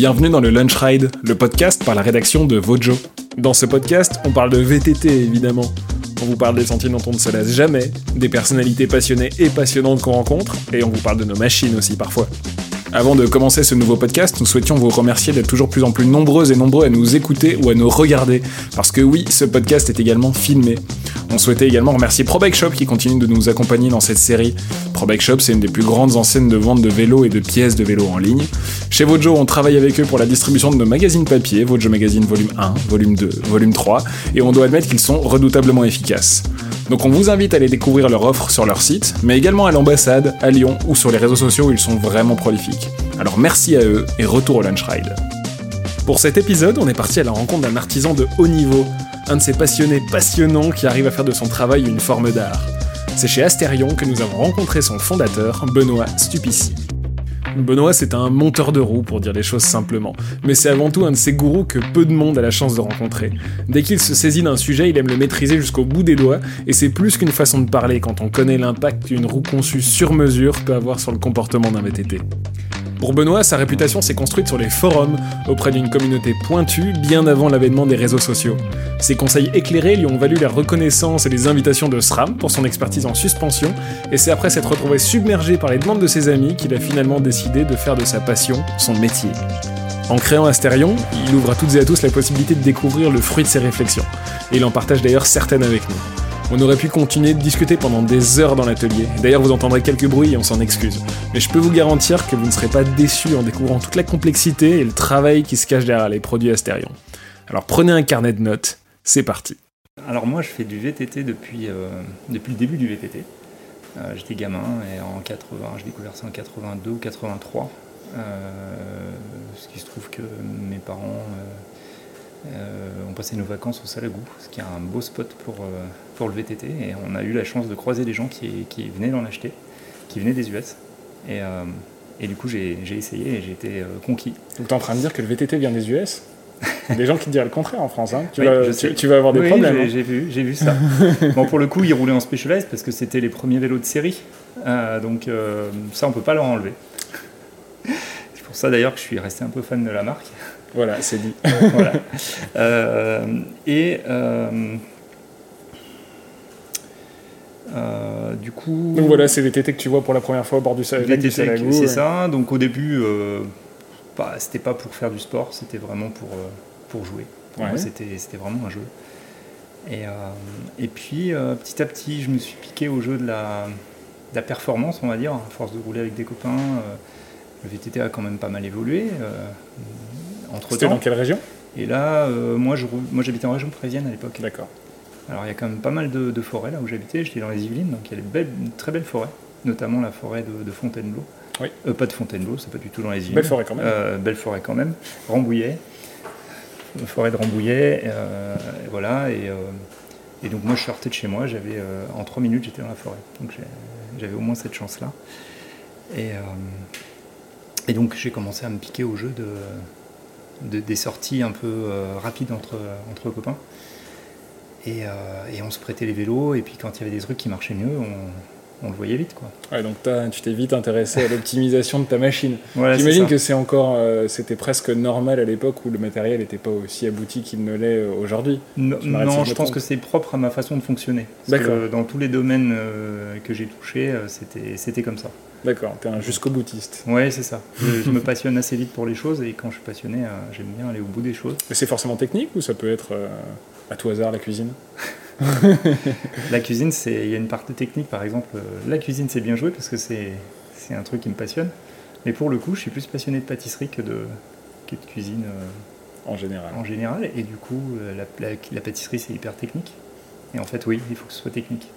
Bienvenue dans le Lunch Ride, le podcast par la rédaction de Vojo. Dans ce podcast, on parle de VTT évidemment. On vous parle des sentiers dont on ne se lasse jamais, des personnalités passionnées et passionnantes qu'on rencontre, et on vous parle de nos machines aussi parfois. Avant de commencer ce nouveau podcast, nous souhaitions vous remercier d'être toujours plus en plus nombreux et nombreux à nous écouter ou à nous regarder, parce que oui, ce podcast est également filmé. On souhaitait également remercier ProBike Shop qui continue de nous accompagner dans cette série. ProBike Shop, c'est une des plus grandes enseignes de vente de vélos et de pièces de vélos en ligne. Chez Vojo, on travaille avec eux pour la distribution de nos magazines papier, Vojo Magazine volume 1, volume 2, volume 3, et on doit admettre qu'ils sont redoutablement efficaces. Donc on vous invite à aller découvrir leur offre sur leur site, mais également à l'ambassade, à Lyon ou sur les réseaux sociaux où ils sont vraiment prolifiques. Alors merci à eux et retour au Lunch Ride. Pour cet épisode, on est parti à la rencontre d'un artisan de haut niveau, un de ces passionnés passionnants qui arrive à faire de son travail une forme d'art. C'est chez Astérion que nous avons rencontré son fondateur, Benoît Stupici. Benoît, c'est un monteur de roues, pour dire les choses simplement. Mais c'est avant tout un de ces gourous que peu de monde a la chance de rencontrer. Dès qu'il se saisit d'un sujet, il aime le maîtriser jusqu'au bout des doigts, et c'est plus qu'une façon de parler quand on connaît l'impact qu'une roue conçue sur mesure peut avoir sur le comportement d'un VTT. Pour Benoît, sa réputation s'est construite sur les forums, auprès d'une communauté pointue, bien avant l'avènement des réseaux sociaux. Ses conseils éclairés lui ont valu la reconnaissance et les invitations de SRAM pour son expertise en suspension, et c'est après s'être retrouvé submergé par les demandes de ses amis qu'il a finalement décidé de faire de sa passion son métier. En créant Astérion, il ouvre à toutes et à tous la possibilité de découvrir le fruit de ses réflexions, et il en partage d'ailleurs certaines avec nous. On aurait pu continuer de discuter pendant des heures dans l'atelier. D'ailleurs, vous entendrez quelques bruits et on s'en excuse. Mais je peux vous garantir que vous ne serez pas déçus en découvrant toute la complexité et le travail qui se cache derrière les produits Astérion. Alors prenez un carnet de notes, c'est parti. Alors moi, je fais du VTT depuis, euh, depuis le début du VTT. Euh, J'étais gamin et en 80, j'ai découvert ça en 82 ou 83. Euh, ce qui se trouve que mes parents on passait nos vacances au Salagou, ce qui est un beau spot pour, euh, pour le VTT. Et on a eu la chance de croiser des gens qui, qui venaient d'en acheter, qui venaient des US. Et, euh, et du coup, j'ai essayé et j'ai été conquis. Donc, tu es en train de dire que le VTT vient des US des gens qui te diraient le contraire en France. Hein. Tu, vas, tu, vas, avoir des problèmes. Hein. J'ai vu, vu ça. bon, pour le coup, ils roulaient en Specialized parce que c'était les premiers vélos de série. donc, ça, on peut pas leur enlever. C'est pour ça d'ailleurs que je suis resté un peu fan de la marque. Voilà, c'est dit. voilà. Euh, et euh, euh, du coup. Donc voilà, c'est les que tu vois pour la première fois au bord du, VTT, C'est ça. Donc au début, bah, c'était pas pour faire du sport, c'était vraiment pour, pour jouer. C'était vraiment un jeu. Et, et puis petit à petit, je me suis piqué au jeu de la, de la performance, on va dire, à force de rouler avec des copains. Le VTT a quand même pas mal évolué entre C'était dans quelle région? Et là, euh, moi, moi, j'habitais en région parisienne à l'époque. D'accord. Alors, il y a quand même pas mal de, forêts là où j'habitais. J'étais dans les Yvelines, donc il y a des très belles forêts, notamment la forêt de, Fontainebleau. Oui. Euh, pas de Fontainebleau, c'est pas du tout dans les Yvelines. Belle forêt quand même. Euh, belle forêt quand même. Rambouillet, forêt de Rambouillet, voilà. Et, et, donc moi, je sortais de chez moi. J'avais en trois minutes, j'étais dans la forêt. Donc j'avais au moins cette chance-là. Et, et donc j'ai commencé à me piquer au jeu de des sorties un peu euh, rapides entre, entre copains. Et, euh, et, on se prêtait les vélos, et puis quand il y avait des trucs qui marchaient mieux, on, on le voyait vite. Quoi. Ouais, donc tu t'es vite intéressé à l'optimisation de ta machine. J'imagine que c'est encore, euh, c'était presque normal à l'époque où le matériel n'était pas aussi abouti qu'il ne l'est aujourd'hui. Non, je, pense que c'est propre à ma façon de fonctionner. dans tous les domaines que j'ai touchés, c'était comme ça. D'accord, t'es un jusqu'au boutiste. Ouais, c'est ça. Je, me passionne assez vite pour les choses et quand je suis passionné, euh, j'aime bien aller au bout des choses. Mais c'est forcément technique ou ça peut être euh, à tout hasard la cuisine? La cuisine, il y a une partie technique par exemple. Euh, la cuisine, c'est bien joué parce que c'est un truc qui me passionne. Mais pour le coup, je suis plus passionné de pâtisserie que de, que de cuisine. en général. En général. Et du coup, la, la pâtisserie, c'est hyper technique. Et en fait, oui, il faut que ce soit technique.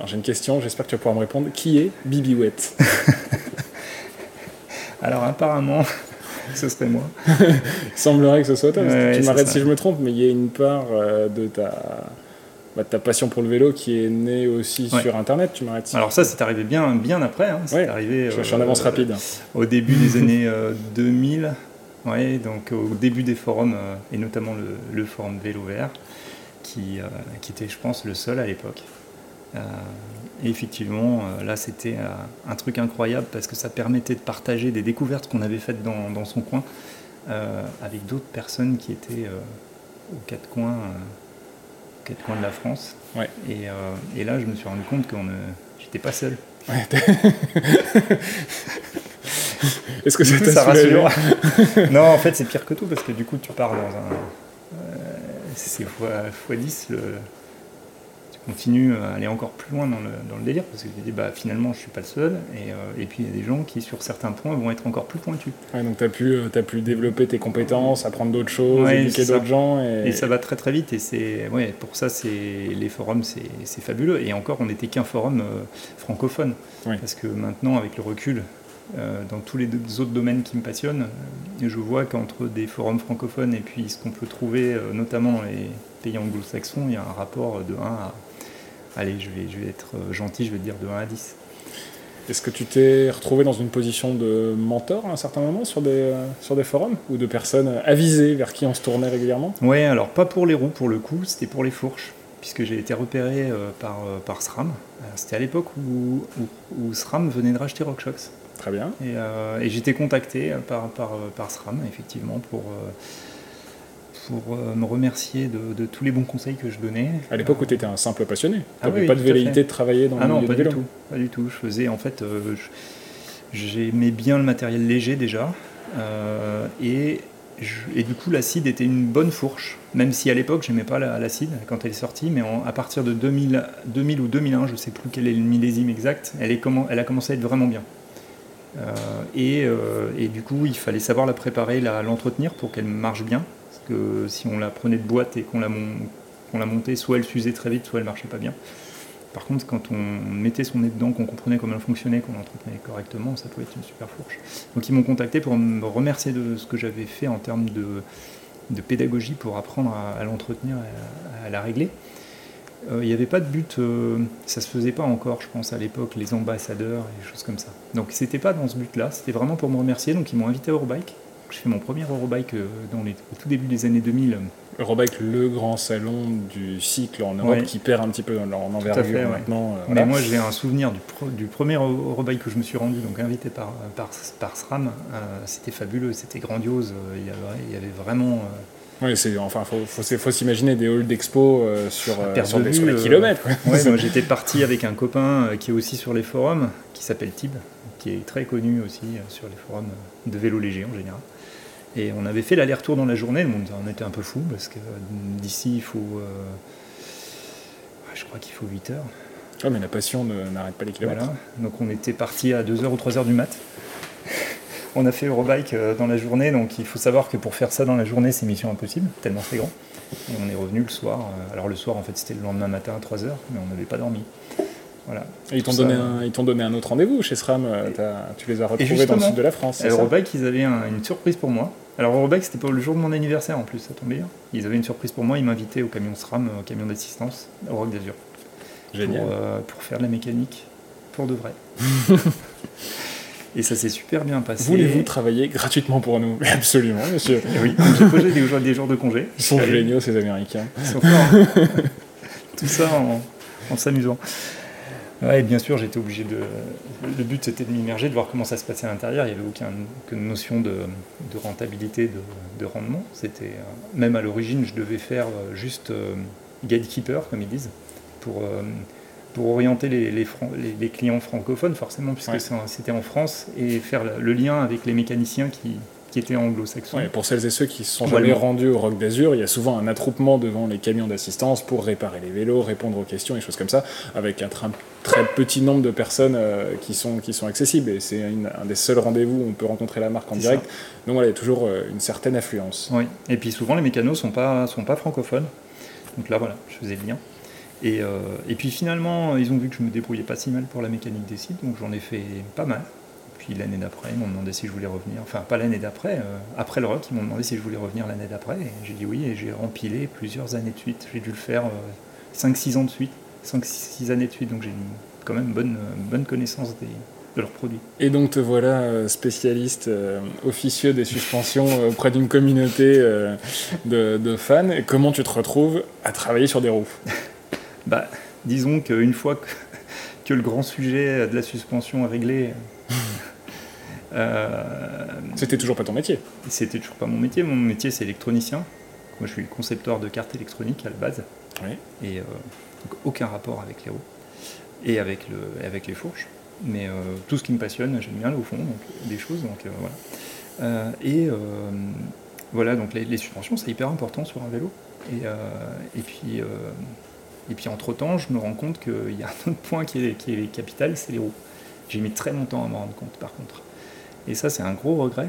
Alors j'ai une question, j'espère que tu vas pouvoir me répondre. Qui est Bibi Wet Alors apparemment, ce serait moi. il semblerait que ce soit toi. tu m'arrêtes si je me trompe, mais il y a une part euh, de ta, bah, ta passion pour le vélo qui est née aussi sur Internet. Tu m'arrêtes. Alors ça, c'est arrivé bien, bien après. Hein. C'est arrivé. Je suis en avance euh, rapide. Au début des années 2000. Euh, ouais, donc au début des forums et notamment le, forum Vélo Vert, qui, qui était, je pense, le seul à l'époque. Euh, et effectivement, euh, là, c'était euh, un truc incroyable parce que ça permettait de partager des découvertes qu'on avait faites dans, son coin avec d'autres personnes qui étaient aux quatre coins, quatre coins de la France. Et, et, là, je me suis rendu compte que j'étais pas seul. Est-ce que ça, ça rassure Non, en fait, c'est pire que tout parce que du coup, tu pars dans un. Euh, c'est fois, fois 10 le, continue à aller encore plus loin dans le, dans le délire, parce que dis, bah, finalement, je suis pas le seul, et, euh, et, puis il y a des gens qui, sur certains points, vont être encore plus pointus. Ouais, donc tu as, pu, euh, as pu développer tes compétences, apprendre d'autres choses, ouais, éduquer d'autres gens. Et... et... ça va très très vite, et c'est, ouais, pour ça, les forums, c'est, fabuleux. Et encore, on n'était qu'un forum euh, francophone, parce que maintenant, avec le recul, dans tous les autres domaines qui me passionnent, je vois qu'entre des forums francophones et puis ce qu'on peut trouver, notamment dans les pays anglo-saxons, il y a un rapport de 1 à allez, je vais, je vais être euh, gentil, je vais dire de 1 à 10. Est-ce que tu t'es retrouvé dans une position de mentor à un certain moment sur des, euh, sur des forums ou de personnes avisées vers qui on se tournait régulièrement? Oui, alors pas pour les roues pour le coup, c'était pour les fourches, puisque j'ai été repéré euh, par, par SRAM. C'était à l'époque où, où, SRAM venait de racheter RockShox. Très bien. Et, et j'étais contacté par, par, par, SRAM, effectivement, pour pour euh, me remercier de, tous les bons conseils que je donnais. À l'époque où tu étais un simple passionné, tu ah n'avais pas de velléité de travailler dans ah le non, pas du tout, pas du tout. Je faisais en fait, euh, j'aimais bien le matériel léger déjà, euh, et, et du coup l'acide était une bonne fourche, même si à l'époque j'aimais pas l'acide quand elle est sortie, mais à partir de 2000, 2000 ou 2001, je sais plus quel est le millésime exact, elle, est, elle a commencé à être vraiment bien. et, et, du coup, il fallait savoir la préparer, l'entretenir pour qu'elle marche bien si on la prenait de boîte et qu'on la, montait, soit elle s'usait très vite, soit elle marchait pas bien. Par contre, quand on mettait son nez dedans, qu'on comprenait comment elle fonctionnait, qu'on l'entretenait correctement, ça pouvait être une super fourche. Donc ils m'ont contacté pour me remercier de ce que j'avais fait en termes de, pédagogie pour apprendre à, l'entretenir, à, la régler. Euh, il n'y avait pas de but, euh, ça se faisait pas encore, je pense, à l'époque, les ambassadeurs et des choses comme ça. Donc c'était pas dans ce but-là, c'était vraiment pour me remercier. Donc ils m'ont invité à Eurobike. J'ai fait mon premier Eurobike euh, dans les, au tout début des années 2000. Eurobike, le grand salon du cycle en Europe qui perd un petit peu en envergure maintenant. Euh, Mais moi j'ai un souvenir du, du, premier Eurobike que je me suis rendu, donc invité par, par, par SRAM. Euh, c'était fabuleux, c'était grandiose. Il y, avait, il y avait vraiment. Oui, c'est enfin faut, faut, faut s'imaginer des halls d'expo sur, sur, des, kilomètres. Ouais, j'étais parti avec un copain qui est aussi sur les forums, qui s'appelle Tib, qui est très connu aussi sur les forums de vélo léger en général. Et on avait fait l'aller-retour dans la journée, on était un peu fou parce que d'ici il faut. Euh, je crois qu'il faut 8 heures. Ah, mais la passion n'arrête pas les kilomètres. Donc on était parti à 2h ou 3h du mat. on a fait Eurobike euh, dans la journée, donc il faut savoir que pour faire ça dans la journée, c'est mission impossible, tellement c'est grand. Et on est revenu le soir. Euh, alors le soir, en fait, c'était le lendemain matin à 3h, mais on n'avait pas dormi. Et ils t'ont donné, un, donné un autre rendez-vous chez SRAM, tu les as retrouvés dans le sud de la France. Eurobike, ils avaient une surprise pour moi. Alors Eurobike, c'était pas le jour de mon anniversaire en plus, ça tombait bien. Ils avaient une surprise pour moi, ils m'invitaient au camion SRAM, au camion d'assistance, au Rock d'Azur. Génial. Pour, euh, pour, faire de la mécanique, pour de vrai. Et ça s'est super bien passé. Voulez-vous travailler gratuitement pour nous? Absolument, monsieur. oui, j'ai posé des, des, jours de congé. Ils sont géniaux, ces Américains. Ils sont forts. Tout ça en, en s'amusant. Ouais, bien sûr, j'étais obligé de. Le but c'était de m'immerger, de voir comment ça se passait à l'intérieur. Il n'y avait aucune notion de, rentabilité, de, rendement. C'était euh, même à l'origine, je devais faire euh, juste euh, gatekeeper, comme ils disent, pour pour orienter les, les, clients francophones, forcément, puisque c'était en France, et faire le lien avec les mécaniciens qui, qui était anglo-saxon. pour celles et ceux qui se sont jamais rendus au Rock d'Azur, il y a souvent un attroupement devant les camions d'assistance pour réparer les vélos, répondre aux questions et choses comme ça, avec un très petit nombre de personnes euh, qui, sont, qui sont accessibles. Et c'est un des seuls rendez-vous où on peut rencontrer la marque en direct. Donc voilà, il y a toujours euh, une certaine affluence. Oui, et puis souvent les mécanos ne sont pas, sont pas francophones. Donc là, voilà, je faisais le lien. Et, euh, et, puis finalement, ils ont vu que je me débrouillais pas si mal pour la mécanique des sites, donc j'en ai fait pas mal. Puis l'année d'après, ils m'ont demandé si je voulais revenir. Enfin, pas l'année d'après, euh, après le rock, ils m'ont demandé si je voulais revenir l'année d'après. Et j'ai dit oui, et j'ai rempilé plusieurs années de suite. J'ai dû le faire 5-6 euh, ans de suite, 5-6 années de suite. Donc j'ai quand même bonne, bonne connaissance des, de leurs produits. Et donc te voilà euh, spécialiste officieux des suspensions auprès d'une communauté de, de, fans. Et comment tu te retrouves à travailler sur des roues? Bah, Disons qu'une fois que, que, le grand sujet de la suspension est réglé, C'était toujours pas ton métier C'était toujours pas mon métier. Mon métier, c'est électronicien. Moi, je suis concepteur de cartes électroniques à la base. Et donc, aucun rapport avec les roues et avec, le, avec les fourches. Mais tout ce qui me passionne, j'aime bien au fond, donc des choses. Donc voilà. et voilà, donc les, suspensions, c'est hyper important sur un vélo. Et, et puis et puis entre-temps, je me rends compte qu'il y a un autre point qui est, qui est capital, c'est les roues. J'ai mis très longtemps à m'en rendre compte par contre. Et ça, c'est un gros regret.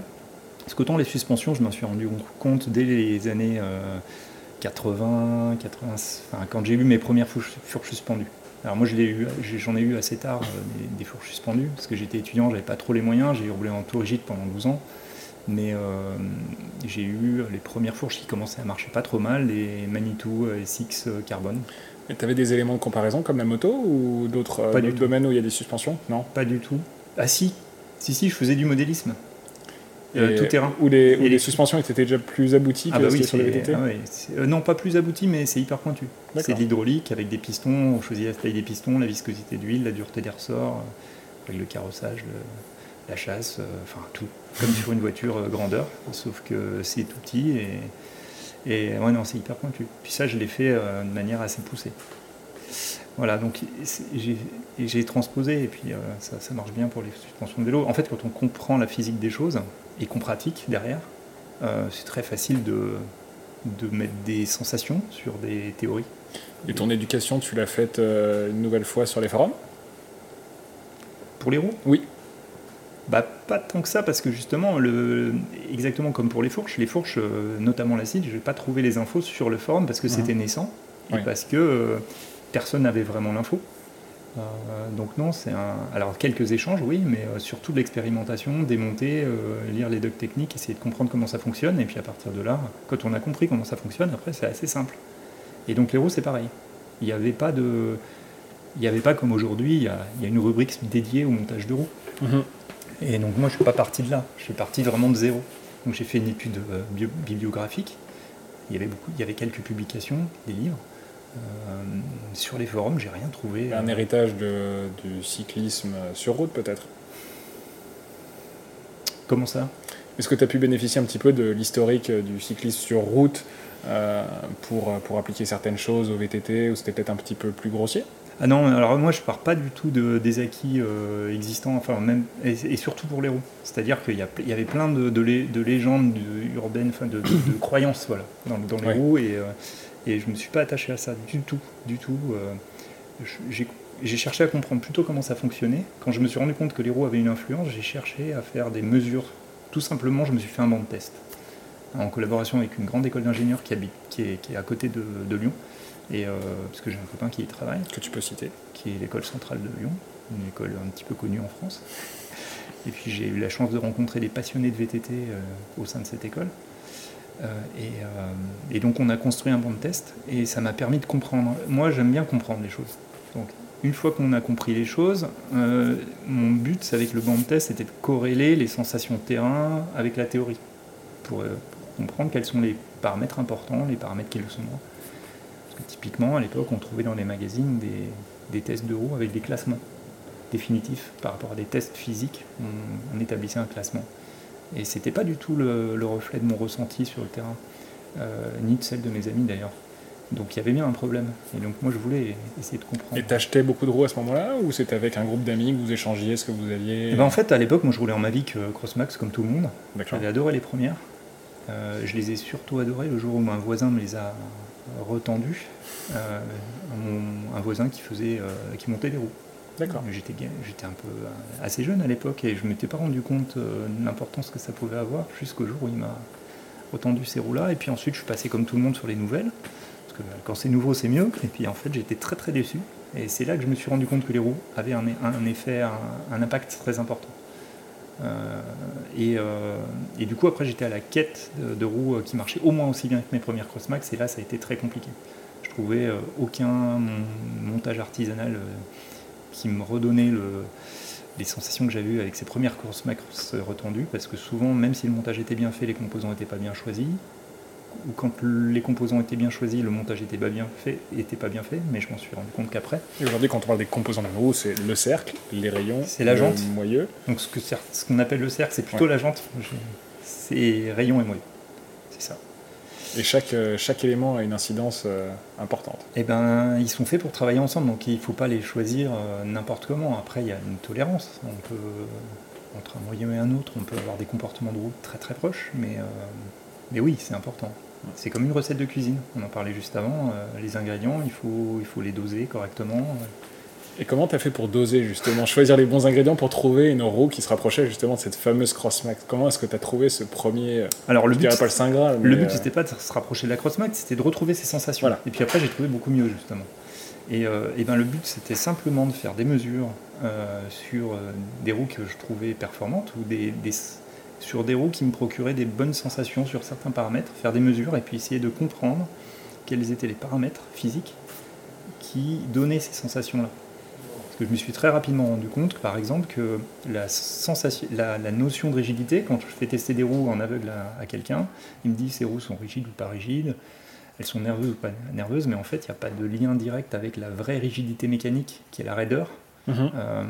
Parce qu'autant les suspensions, je m'en suis rendu compte dès les années 80, 80 enfin, quand j'ai eu mes premières fourches, suspendues. Alors moi, j'en ai, eu assez tard euh, des, fourches suspendues, parce que j'étais étudiant, j'avais pas trop les moyens, j'ai roulé en tout rigide pendant 12 ans. Mais euh, j'ai eu les premières fourches qui commençaient à marcher pas trop mal, les Manitou SX Carbone. Et tu avais des éléments de comparaison comme la moto ou d'autres euh, domaines où il y a des suspensions? Non? Pas du tout. Ah si, si, si, je faisais du modélisme. Euh, tout terrain. Où les, les, suspensions étaient déjà plus abouties ah que bah sur les VTT ah euh, Non, pas plus abouties, mais c'est hyper pointu. C'est de l'hydraulique avec des pistons, on choisit la taille des pistons, la viscosité d'huile, la dureté des ressorts, avec le carrossage, la chasse, enfin tout. Comme sur une voiture grandeur, sauf que c'est tout petit et et ouais, non, c'est hyper pointu. Puis ça, je l'ai fait euh, de manière assez poussée. Voilà, donc j'ai transposé et puis euh, ça, marche bien pour les suspensions de vélo. En fait, quand on comprend la physique des choses et qu'on pratique derrière, euh, c'est très facile de, de mettre des sensations sur des théories. Et ton éducation, tu l'as faite une nouvelle fois sur les forums? Pour les roues? Oui. Bah, pas tant que ça, parce que justement, le, exactement comme pour les fourches, les fourches, euh, notamment l'acide, je n'ai pas trouvé les infos sur le forum parce que mhm. c'était naissant et parce que euh, personne n'avait vraiment l'info. Euh, donc non, c'est un... Alors quelques échanges, oui, mais surtout de l'expérimentation, démonter, lire les docs techniques, essayer de comprendre comment ça fonctionne, et puis à partir de là, quand on a compris comment ça fonctionne, après c'est assez simple. Et donc les roues, c'est pareil. Il n'y avait pas de... Il n'y avait pas comme aujourd'hui, il, y, a, une rubrique dédiée au montage de roues. Mhm. Et donc moi, je ne suis pas parti de là. Je suis parti vraiment de zéro. Donc j'ai fait une étude euh, bibliographique. Il y avait beaucoup, il y avait quelques publications, des livres. Euh, sur les forums, j'ai rien trouvé. Un héritage de, du cyclisme sur route, peut-être? Comment ça? Est-ce que tu as pu bénéficier un petit peu de l'historique du cyclisme sur route euh, pour, pour appliquer certaines choses au VTT, ou c'était peut-être un petit peu plus grossier? Ah non, alors moi je pars pas du tout de, des acquis euh, existants, enfin même et, surtout pour les roues. C'est-à-dire qu'il y, y, avait plein de, de, légendes urbaines, enfin de, croyances voilà, dans, les roues et, euh, et je me suis pas attaché à ça du tout, du tout. Euh, j'ai cherché à comprendre plutôt comment ça fonctionnait. Quand je me suis rendu compte que les roues avaient une influence, j'ai cherché à faire des mesures. Tout simplement, je me suis fait un banc de test en collaboration avec une grande école d'ingénieurs qui, habite, qui est, qui est à côté de Lyon et, euh, parce que j'ai un copain qui y travaille. Que tu peux citer. Qui est l'école centrale de Lyon, une école un petit peu connue en France. Et puis j'ai eu la chance de rencontrer des passionnés de VTT euh, au sein de cette école. Euh, et, donc on a construit un banc de test et ça m'a permis de comprendre. Moi j'aime bien comprendre les choses. Donc une fois qu'on a compris les choses, mon but avec le banc de test c'était de corréler les sensations terrain avec la théorie pour, comprendre quels sont les paramètres importants, les paramètres qui le sont moins typiquement, à l'époque, on trouvait dans les magazines des, tests de roues avec des classements définitifs par rapport à des tests physiques. On, établissait un classement. Et c'était pas du tout le, reflet de mon ressenti sur le terrain, euh, ni de celle de mes amis d'ailleurs. Donc il y avait bien un problème. Et donc moi je voulais essayer de comprendre. Et t'achetais beaucoup de roues à ce moment-là ou c'était avec un groupe d'amis que vous échangiez ce que vous aviez eh ben, En fait à l'époque moi je roulais en Mavic euh, Crossmax comme tout le monde. J'avais adoré les premières. Euh, je les ai surtout adorées le jour où un voisin me les a retendu euh, un voisin qui faisait, euh, qui montait des roues. D'accord. J'étais, j'étais un peu euh, assez jeune à l'époque et je ne m'étais pas rendu compte de l'importance que ça pouvait avoir jusqu'au jour où il m'a retendu ces roues-là. Et puis ensuite, je suis passé comme tout le monde sur les nouvelles. Parce que quand c'est nouveau, c'est mieux. Et puis en fait, j'étais très très déçu. Et c'est là que je me suis rendu compte que les roues avaient un, effet, un, impact très important. Et, du coup, après, j'étais à la quête de, roues qui marchaient au moins aussi bien que mes premières Crossmax. Et là, ça a été très compliqué trouvais euh, aucun montage artisanal euh, qui me redonnait les sensations que j'avais eues avec ces premières courses macros retendues, parce que souvent, même si le montage était bien fait, les composants n'étaient pas bien choisis. Ou quand les composants étaient bien choisis, le montage était pas bien fait, était pas bien fait, mais je m'en suis rendu compte qu'après. Et aujourd'hui, quand on parle des composants d'une roue, c'est le cercle, les rayons, c'est la jante, le moyeu. Donc ce que ce qu'on appelle le cercle, c'est plutôt la jante. C'est rayons et moyeu. C'est ça. Et chaque, euh, chaque élément a une incidence euh, importante. Eh ben, ils sont faits pour travailler ensemble, donc il ne faut pas les choisir euh, n'importe comment. Après, il y a une tolérance. On peut, entre un moyen et un autre, on peut avoir des comportements de route très très proches, mais, mais oui, c'est important. C'est comme une recette de cuisine. On en parlait juste avant. les ingrédients, il faut, il faut les doser correctement. Et comment tu as fait pour doser justement, choisir les bons ingrédients pour trouver une roue qui se rapprochait justement de cette fameuse Crossmax Comment est-ce que tu as trouvé ce premier euh, Alors le but, pas le Saint Graal, Le but c'était pas de se rapprocher de la Crossmax, c'était de retrouver ses sensations. Et puis après j'ai trouvé beaucoup mieux justement. Et, euh, ben le but c'était simplement de faire des mesures euh, sur des roues que je trouvais performantes ou des, sur des roues qui me procuraient des bonnes sensations sur certains paramètres, faire des mesures et puis essayer de comprendre quels étaient les paramètres physiques qui donnaient ces sensations-là je me suis très rapidement rendu compte, par exemple, que la, sensation, la, notion de rigidité, quand je fais tester des roues en aveugle à, quelqu'un, il me dit ces roues sont rigides ou pas rigides, elles sont nerveuses ou pas nerveuses, mais en fait, il n'y a pas de lien direct avec la vraie rigidité mécanique, qui est la raideur. Mhm. Euh,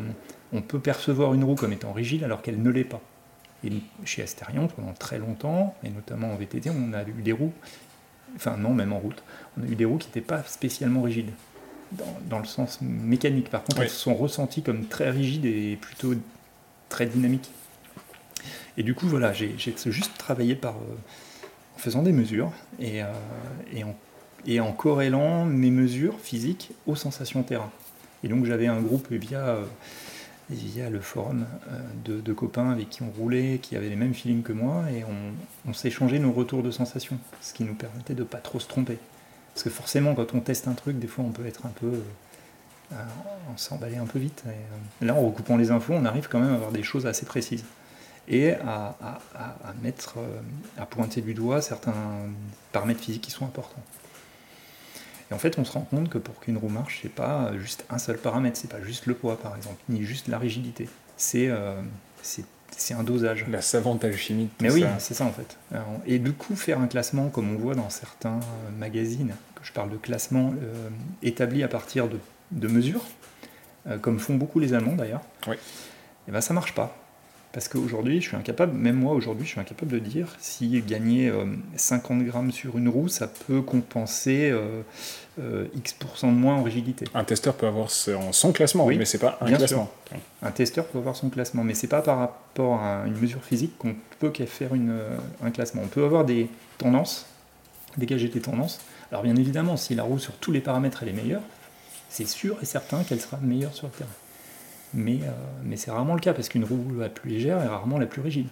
on peut percevoir une roue comme étant rigide alors qu'elle ne l'est pas. Et chez Asterion, pendant très longtemps, et notamment en VTT, on a eu des roues, enfin non, même en route, on a eu des roues qui n'étaient pas spécialement rigides dans, le sens mécanique. Par contre, elles sont ressenties comme très rigides et plutôt très dynamiques. Et du coup, voilà, j'ai juste travaillé par, euh, en faisant des mesures et, euh, et, en, et, en, corrélant mes mesures physiques aux sensations terrain. Et donc j'avais un groupe via, euh, via le forum de, de, copains avec qui on roulait, qui avaient les mêmes feelings que moi, et on, s'échangeait nos retours de sensations, ce qui nous permettait de ne pas trop se tromper. Parce que forcément, quand on teste un truc, des fois, on peut être un peu. Euh, on s'emballer un peu vite. Euh, là, en recoupant les infos, on arrive quand même à avoir des choses assez précises. Et à, mettre, euh, à pointer du doigt certains paramètres physiques qui sont importants. Et en fait, on se rend compte que pour qu'une roue marche, c'est pas juste un seul paramètre, c'est pas juste le poids par exemple, ni juste la rigidité. C'est c'est un dosage. La savante alchimie. Mais oui, c'est ça en fait. Et du coup, faire un classement comme on voit dans certains magazines, que je parle de classement euh, établi à partir de, de mesures, euh, comme font beaucoup les Allemands d'ailleurs, oui. et eh ben ça marche pas. Parce qu'aujourd'hui, je suis incapable, même moi aujourd'hui, je suis incapable de dire si gagner 50 euh, grammes sur une roue, ça peut compenser euh, euh, X% de moins en rigidité. Un testeur peut avoir son classement, oui, mais c'est pas un classement. Un testeur peut avoir son classement, mais c'est pas par rapport à une mesure physique qu'on peut faire une, un classement. On peut avoir des tendances, dégager des tendances. Alors bien évidemment, si la roue sur tous les paramètres elle est meilleure, c'est sûr et certain qu'elle sera meilleure sur le terrain mais, euh, mais c'est rarement le cas parce qu'une roue la plus légère est rarement la plus rigide.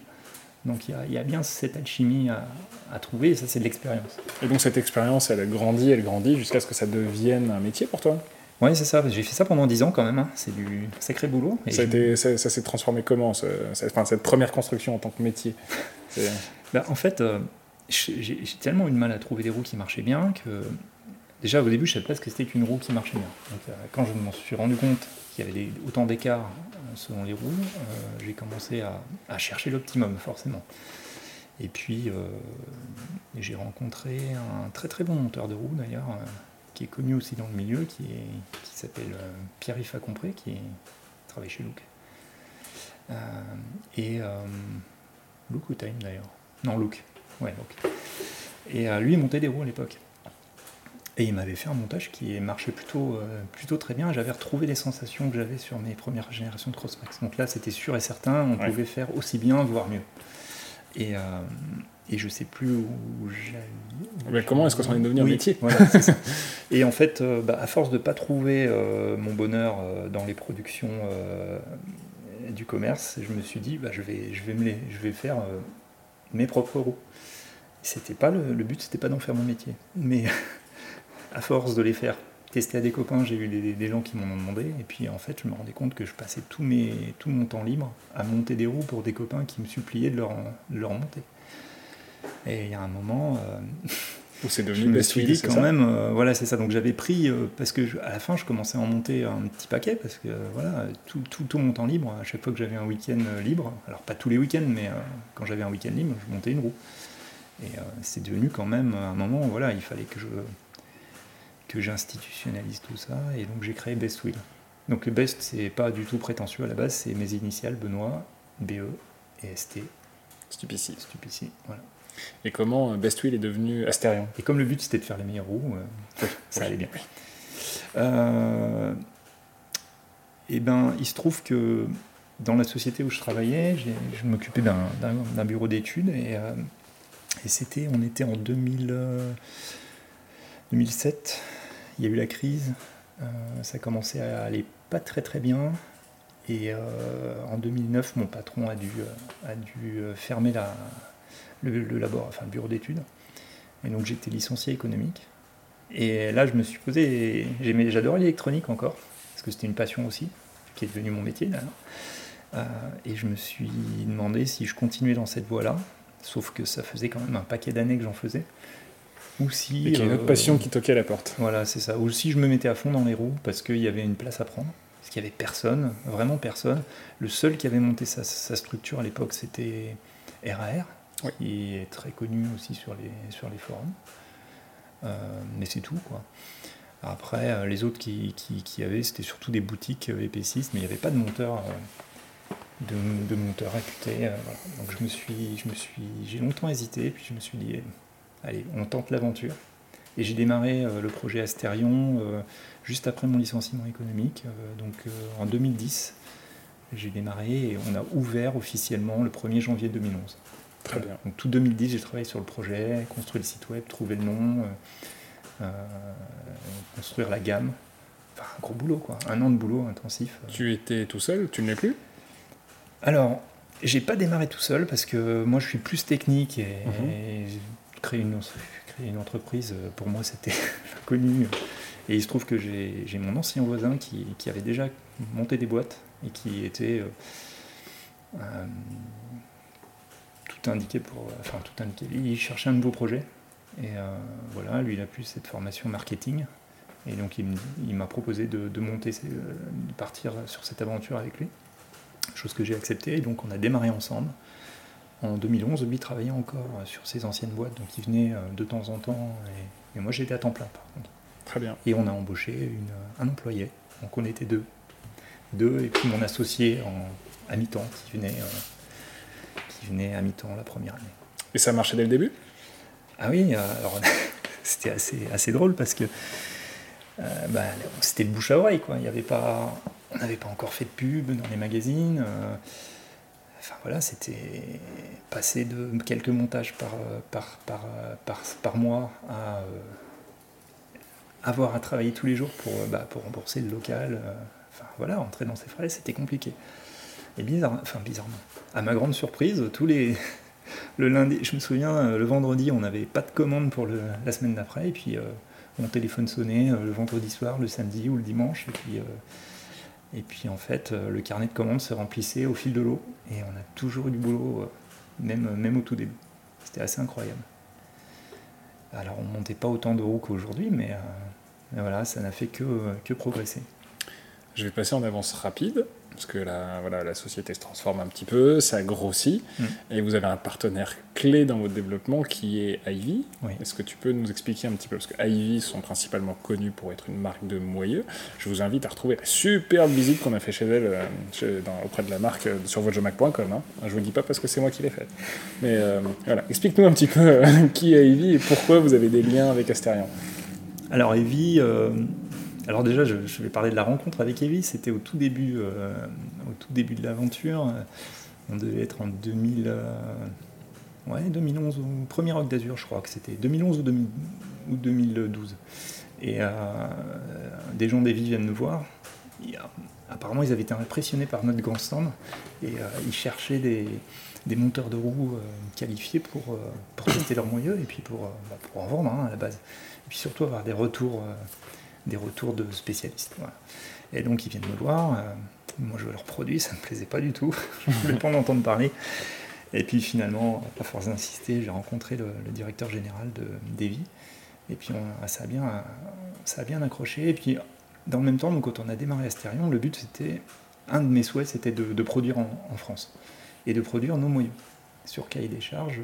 Donc il y, y, a bien cette alchimie à, à trouver et ça c'est de l'expérience. Et donc cette expérience elle grandit, elle grandit jusqu'à ce que ça devienne un métier pour toi? Oui c'est ça, j'ai fait ça pendant 10 ans quand même, hein. c'est du sacré boulot. Et ça, ça, ça s'est transformé comment, enfin, cette première construction en tant que métier? Ben, En fait, euh, j'ai tellement eu de mal à trouver des roues qui marchaient bien que déjà au début je ne savais pas ce que c'était qu'une roue qui marchait bien. Donc, euh, quand je m'en suis rendu compte il y avait autant d'écarts euh, selon les roues, euh, j'ai commencé à, chercher l'optimum, forcément. Et puis, euh, j'ai rencontré un très très bon monteur de roues, d'ailleurs, qui est connu aussi dans le milieu, qui, s'appelle Pierre-Yves Compré, qui travaille chez Look. et Look ou Time, d'ailleurs Non, Look. Ouais, Look. Et lui, il montait des roues à l'époque. Et il m'avait fait un montage qui marchait plutôt, euh, plutôt très bien. J'avais retrouvé les sensations que j'avais sur mes premières générations de Crossmax. Donc là, c'était sûr et certain, on pouvait faire aussi bien, voire mieux. Et, euh, et je sais plus où Mais comment est-ce que ça en est devenu un métier Et en fait, euh, bah, à force de ne pas trouver mon bonheur dans les productions du commerce, je me suis dit, bah, je, vais, je, vais me je vais faire mes propres roues. C'était pas le, le but, c'était pas d'en faire mon métier. Mais à force de les faire tester à des copains, j'ai eu des, gens qui m'en ont demandé. Et puis en fait, je me rendais compte que je passais tout, mes, tout mon temps libre à monter des roues pour des copains qui me suppliaient de leur, leur monter. Et il y a un moment. Euh, où c'est devenu je me suis dit quand même, euh, voilà, c'est ça. Donc j'avais pris, euh, parce que à la fin, je commençais à en monter un petit paquet, parce que voilà, tout, tout, tout, mon temps libre, à chaque fois que j'avais un week-end libre, alors pas tous les week-ends, mais quand j'avais un week-end libre, je montais une roue. Et c'est devenu quand même un moment, voilà, il fallait que je que j'institutionnalise tout ça, et donc j'ai créé Best Will. Donc le Best, c'est pas du tout prétentieux à la base, c'est mes initiales, Benoît, BE et ST. Stupici. Stupici, voilà. Et comment Best Will est devenu Astérion Et comme le but c'était de faire les meilleures roues, ça allait bien. Euh, et ben, il se trouve que dans la société où je travaillais, je m'occupais d'un bureau d'études et, euh, et c'était, on était en 2000, 2007, il y a eu la crise, euh, ça commençait à aller pas très très bien. Et en 2009, mon patron a dû, a dû fermer la, le, le, enfin, bureau d'études. Et donc j'étais licencié économique. Et là, je me suis posé, j'adorais l'électronique encore, parce que c'était une passion aussi, qui est devenue mon métier euh, et je me suis demandé si je continuais dans cette voie-là, sauf que ça faisait quand même un paquet d'années que j'en faisais. Ou si. il y a une autre euh, passion qui toquait à la porte. Voilà, c'est ça. Ou si je me mettais à fond dans les roues, parce qu'il y avait une place à prendre, parce qu'il n'y avait personne, vraiment personne. Le seul qui avait monté sa, structure à l'époque, c'était RAR, qui est très connu aussi sur les, sur les forums. Euh, mais c'est tout, quoi. Après, euh, les autres qui, qui, avaient, c'était surtout des boutiques EP6, mais il n'y avait pas de monteur, de, de monteur réputé. Donc je me suis, je me suis, j'ai longtemps hésité, puis je me suis dit, allez, on tente l'aventure. Et j'ai démarré le projet Astérion juste après mon licenciement économique, donc en 2010. J'ai démarré et on a ouvert officiellement le 1er janvier 2011. Très bien. Donc tout 2010, j'ai travaillé sur le projet, construire le site web, trouver le nom, euh, euh, construire la gamme. Enfin, un gros boulot, quoi. Un an de boulot intensif. Tu étais tout seul Tu ne l'es plus? Alors, j'ai pas démarré tout seul parce que moi, je suis plus technique et, mhm. Créer, une, entreprise, pour moi, c'était inconnu. Et il se trouve que j'ai mon ancien voisin qui, avait déjà monté des boîtes et qui était euh, tout indiqué pour. Enfin, tout indiqué. Il cherchait un nouveau projet. Et euh, voilà, lui, il a plus cette formation marketing. Et donc, il m'a proposé de, monter, euh, de partir sur cette aventure avec lui. Chose que j'ai acceptée. Et donc, on a démarré ensemble. En 2011, lui travaillait encore sur ses anciennes boîtes. Donc, il venait euh, de temps en temps. Et, moi, j'étais à temps plein, par contre. Très bien. Et on a embauché une, un employé. Donc, on était deux. Deux. Et puis, mon associé en, à mi-temps qui venait qui venait à mi-temps la première année. Et ça marchait dès le début? Ah oui, euh, alors c'était assez, assez drôle parce que euh, bah, c'était le bouche à oreille. Quoi. Il y avait pas, on n'avait pas encore fait de pub dans les magazines. Euh, enfin voilà, c'était passer de quelques montages par, par, par, par, par mois à avoir à travailler tous les jours pour, bah, rembourser le local. enfin voilà, entrer dans ses frais, c'était compliqué. Et bizarre, enfin bizarrement, à ma grande surprise, tous les le lundi, je me souviens, euh, le vendredi, on n'avait pas de commande pour la semaine d'après, et puis euh, mon téléphone sonnait euh, le vendredi soir, le samedi ou le dimanche, et puis, et puis en fait, le carnet de commandes se remplissait au fil de l'eau, et on a toujours eu du boulot, même, même au tout début. C'était assez incroyable. Alors on montait pas autant de roues qu'aujourd'hui, mais, mais, voilà, ça n'a fait que, que progresser. Je vais passer en avance rapide parce que la, voilà, la société se transforme un petit peu, ça grossit, mm. et vous avez un partenaire clé dans votre développement qui est Ivy. Est-ce que tu peux nous expliquer un petit peu Parce que Ivy sont principalement connus pour être une marque de moyeux. Je vous invite à retrouver la superbe visite qu'on a fait chez elle, euh, auprès de la marque euh, sur vojomac.com. Hein. Je vous dis pas parce que c'est moi qui l'ai fait. Mais euh, voilà, explique-nous un petit peu qui est Ivy et pourquoi vous avez des liens avec Asterion. Alors Ivy, alors déjà, je, vais parler de la rencontre avec Evie. C'était au tout début, euh, de l'aventure. On devait être en 2000, euh, ouais, 2011 ou premier Rock d'Azur, je crois que c'était 2011 ou, 2012. Et euh, des gens d'Evie viennent nous voir. apparemment, ils avaient été impressionnés par notre grand stand et ils cherchaient des, monteurs de roues qualifiés pour, tester leurs moyeux et puis pour, bah, pour en vendre hein, à la base. Et puis surtout avoir des retours des retours de spécialistes. Et donc ils viennent me voir, euh, moi je veux leur produit, ça ne me plaisait pas du tout, je ne voulais pas en entendre parler. Et puis finalement, à force d'insister, j'ai rencontré le, directeur général de Davy. Et puis ça, a bien, ça a bien accroché. Et puis dans le même temps, donc, quand on a démarré Astérion, le but c'était, un de mes souhaits c'était de, produire en, France. Et de produire nos moyens. Sur cahier des charges,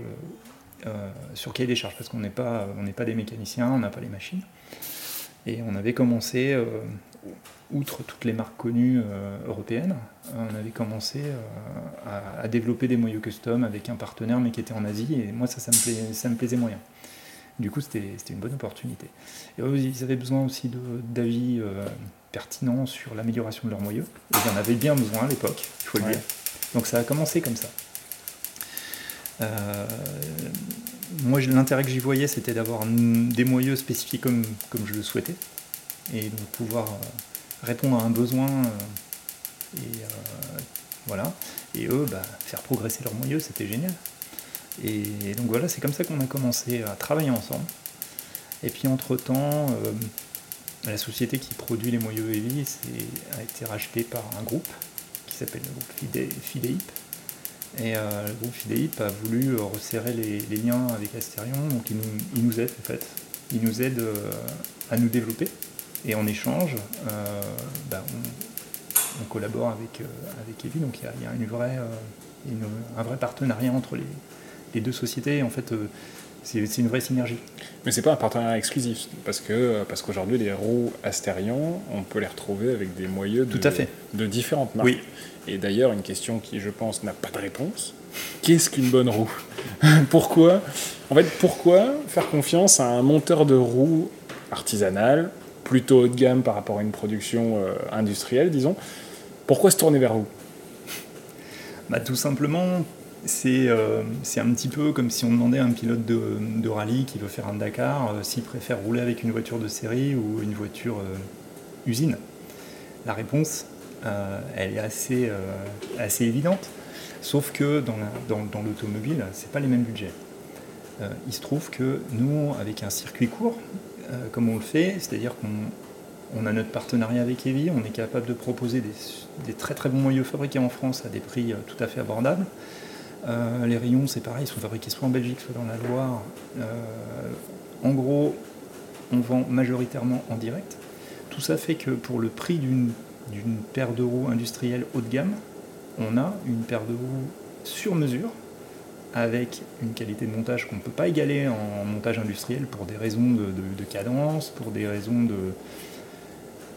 sur cahier des charges, parce qu'on n'est pas, pas des mécaniciens, on n'a pas les machines. Et on avait commencé, outre toutes les marques connues européennes, on avait commencé à, développer des moyeux custom avec un partenaire, mais qui était en Asie, et moi ça, ça me, ça me plaisait moyen. Du coup, c'était une bonne opportunité. Et ils avaient besoin aussi d'avis euh, pertinents sur l'amélioration de leur moyeu. ils en avaient bien besoin à l'époque, il faut le dire. Donc ça a commencé comme ça. Euh, moi, l'intérêt que j'y voyais, c'était d'avoir des moyeux spécifiés comme, comme je le souhaitais. Et de pouvoir euh, répondre à un besoin. et voilà. Et eux, bah, faire progresser leur moyeu, c'était génial. Et donc voilà, c'est comme ça qu'on a commencé à travailler ensemble. Et puis entre-temps, euh, la société qui produit les moyeux Heavy a été rachetée par un groupe qui s'appelle le groupe Fideip. Et euh, le groupe Fideip a voulu resserrer les, liens avec Asterion, donc il nous, aide en fait. Il nous aide euh, à nous développer. Et en échange, bah, on, collabore avec, avec Evie, donc il y a, une vraie, un vrai partenariat entre les, les deux sociétés, en fait, euh, c'est une vraie synergie. Mais c'est pas un partenariat exclusif, parce que parce qu'aujourd'hui les roues Astérion, on peut les retrouver avec des moyeux de, Tout à fait. de différentes marques. Oui. Et d'ailleurs, une question qui, je pense, n'a pas de réponse. Qu'est-ce qu'une bonne roue? Pourquoi? En fait, pourquoi faire confiance à un monteur de roues artisanal, plutôt haut de gamme par rapport à une production euh, industrielle, disons? Pourquoi se tourner vers vous? Bah, Tout simplement euh, c'est un petit peu comme si on demandait à un pilote de, rallye qui veut faire un Dakar euh, s'il préfère rouler avec une voiture de série ou une voiture euh, usine. La réponse, elle est assez, évidente, sauf que dans l'automobile, dans, c'est pas les mêmes budgets. il se trouve que nous, avec un circuit court, comme on le fait, c'est-à-dire qu'on a notre partenariat avec Evi, on est capable de proposer des, des, très très bons moyeux fabriqués en France à des prix tout à fait abordables. Euh, les rayons, c'est pareil, ils sont fabriqués soit en Belgique, soit dans la Loire. Euh, en gros, on vend majoritairement en direct. Tout ça fait que pour le prix d'une paire de roues industrielle haut de gamme, on a une paire de roues sur mesure avec une qualité de montage qu'on ne peut pas égaler en montage industriel pour des raisons de, cadence, pour des raisons de,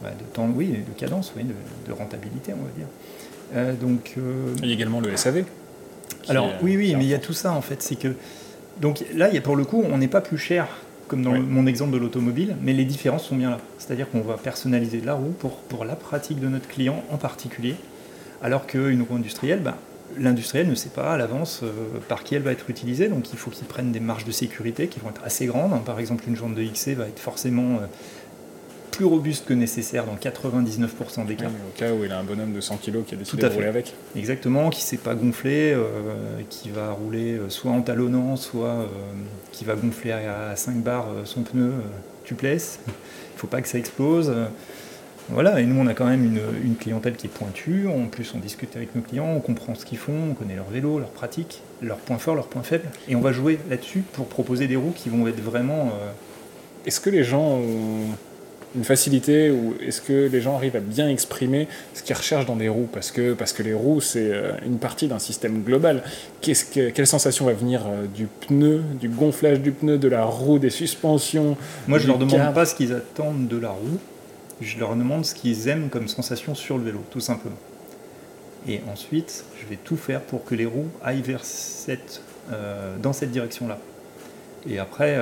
de temps, de cadence, oui, de, rentabilité, on va dire. Euh, donc, a également le SAV. Alors oui, oui, mais il y a tout ça en fait. C'est que donc là, il y a pour le coup, on n'est pas plus cher comme dans mon exemple de l'automobile, mais les différences sont bien là. C'est-à-dire qu'on va personnaliser la roue pour, pour la pratique de notre client en particulier, alors qu'une roue industrielle, ben, l'industriel ne sait pas à l'avance euh, par qui elle va être utilisée, donc il faut qu'il prenne des marges de sécurité qui vont être assez grandes. Par exemple, une jambe de XC va être forcément euh, plus robuste que nécessaire dans 99% des cas. au cas où il a un bonhomme de 100 kg qui a décidé de rouler avec. Exactement, qui ne s'est pas gonflé, euh, qui va rouler euh, soit en talonnant, soit euh, qui va gonfler à 5 bars son pneu tupless. Il ne faut pas que ça explose. Voilà, et nous on a quand même une, clientèle qui est pointue, en plus on discute avec nos clients, on comprend ce qu'ils font, on connaît leur vélo, leurs pratiques, leurs points forts, leurs points faibles, et on va jouer là-dessus pour proposer des roues qui vont être vraiment... Est-ce que les gens ont une facilité ou est-ce que les gens arrivent à bien exprimer ce qu'ils recherchent dans des roues? Parce que, parce que les roues, c'est euh, une partie d'un système global. Qu'est-ce que, quelle sensation va venir euh, du pneu, du gonflage du pneu, de la roue, des suspensions Moi, je leur demande pas ce qu'ils attendent de la roue, je leur demande ce qu'ils aiment comme sensation sur le vélo, tout simplement. Et ensuite, je vais tout faire pour que les roues aillent vers cette, euh, dans cette direction-là. Et après,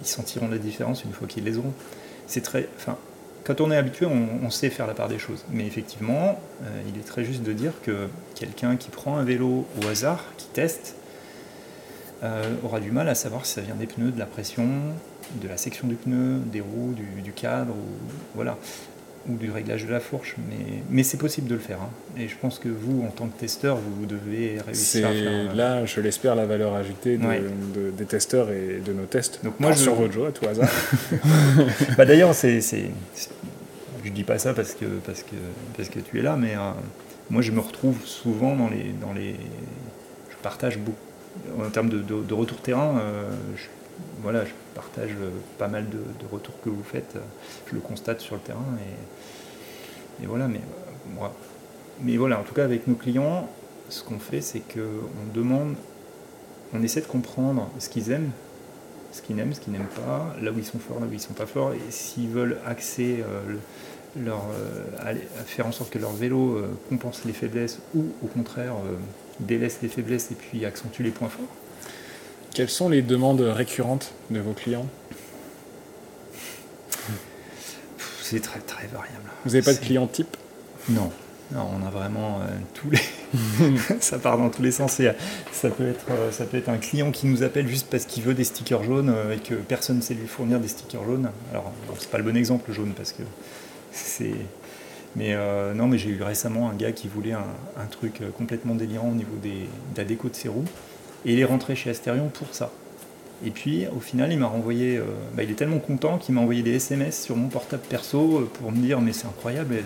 ils sentiront la différence une fois qu'ils les auront c'est très. Enfin, quand on est habitué, on, sait faire la part des choses. Mais effectivement, euh, il est très juste de dire que quelqu'un qui prend un vélo au hasard, qui teste, euh, aura du mal à savoir si ça vient des pneus, de la pression, de la section du pneu, des roues, du, cadre, ou, voilà ou du réglage de la fourche, mais, mais c'est possible de le faire. Hein. Et je pense que vous, en tant que testeur, vous, devez réussir à faire. Euh, là, je l'espère, la valeur ajoutée des testeurs et de nos tests. Donc moi, je... sur votre jeu, à tout hasard. bah, D'ailleurs, c'est, c'est, je dis pas ça parce que, parce que, parce que tu es là, mais euh, moi, je me retrouve souvent dans les, dans les, je partage beaucoup en termes de, de, retour terrain. Euh, voilà, je partage euh, pas mal de, retours que vous faites. Je le constate sur le terrain et, voilà. Mais euh, mais voilà, en tout cas avec nos clients, ce qu'on fait, c'est qu'on demande on essaie de comprendre ce qu'ils aiment, ce qu'ils aiment, ce qu'ils n'aiment pas, là où ils sont forts, là où ils sont pas forts, et s'ils veulent axer leur, faire en sorte que leur vélo compense les faiblesses ou au contraire délaisse les faiblesses et puis accentue les points forts. Quelles sont les demandes récurrentes de vos clients C'est très très variable. Vous n'avez pas de client type Non. Non, on a vraiment euh, tous les. ça part dans tous les sens. ça, peut être, euh, ça peut être un client qui nous appelle juste parce qu'il veut des stickers jaunes euh, et que personne ne sait lui fournir des stickers jaunes. Alors, c'est pas le bon exemple jaune parce que c'est. Mais non, mais j'ai eu récemment un gars qui voulait un, un truc complètement délirant au niveau des, de la déco de ses roues. Et il est rentré chez Asterion pour ça. Et puis au final, il m'a renvoyé, euh, bah, il est tellement content qu'il m'a envoyé des SMS sur mon portable perso euh, pour me dire mais c'est incroyable,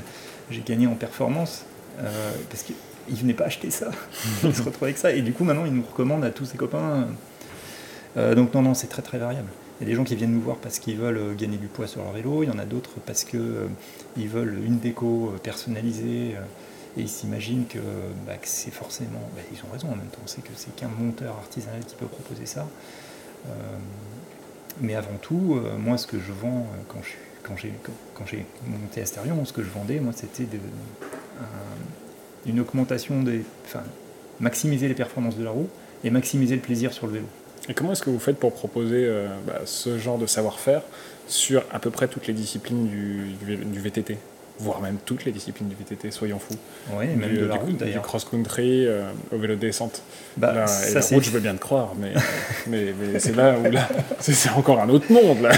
j'ai gagné en performance. Euh, parce qu'il venait pas acheter ça, il se retrouvait avec ça. Et du coup maintenant il nous recommande à tous ses copains. donc non, non, c'est très très variable. Il y a des gens qui viennent nous voir parce qu'ils veulent gagner du poids sur leur vélo, il y en a d'autres parce qu'ils veulent une déco personnalisée. Et ils s'imaginent que, bah, c'est forcément. Bah, ils ont raison en même temps, c'est que c'est qu'un monteur artisanal qui peut proposer ça. Euh, mais avant tout, euh, moi, ce que je vends euh, quand quand j'ai monté Asterion, ce que je vendais, moi, c'était une augmentation des, enfin, maximiser les performances de la roue et maximiser le plaisir sur le vélo. Et comment est-ce que vous faites pour proposer bah, ce genre de savoir-faire sur à peu près toutes les disciplines du, du VTT voire même toutes les disciplines du VTT, soyons fous. Oui, même de la route d'ailleurs. Du cross-country euh, au vélo descente. Bah, ça, la route, je veux bien te croire, mais, mais, c'est là où là, c'est encore un autre monde là.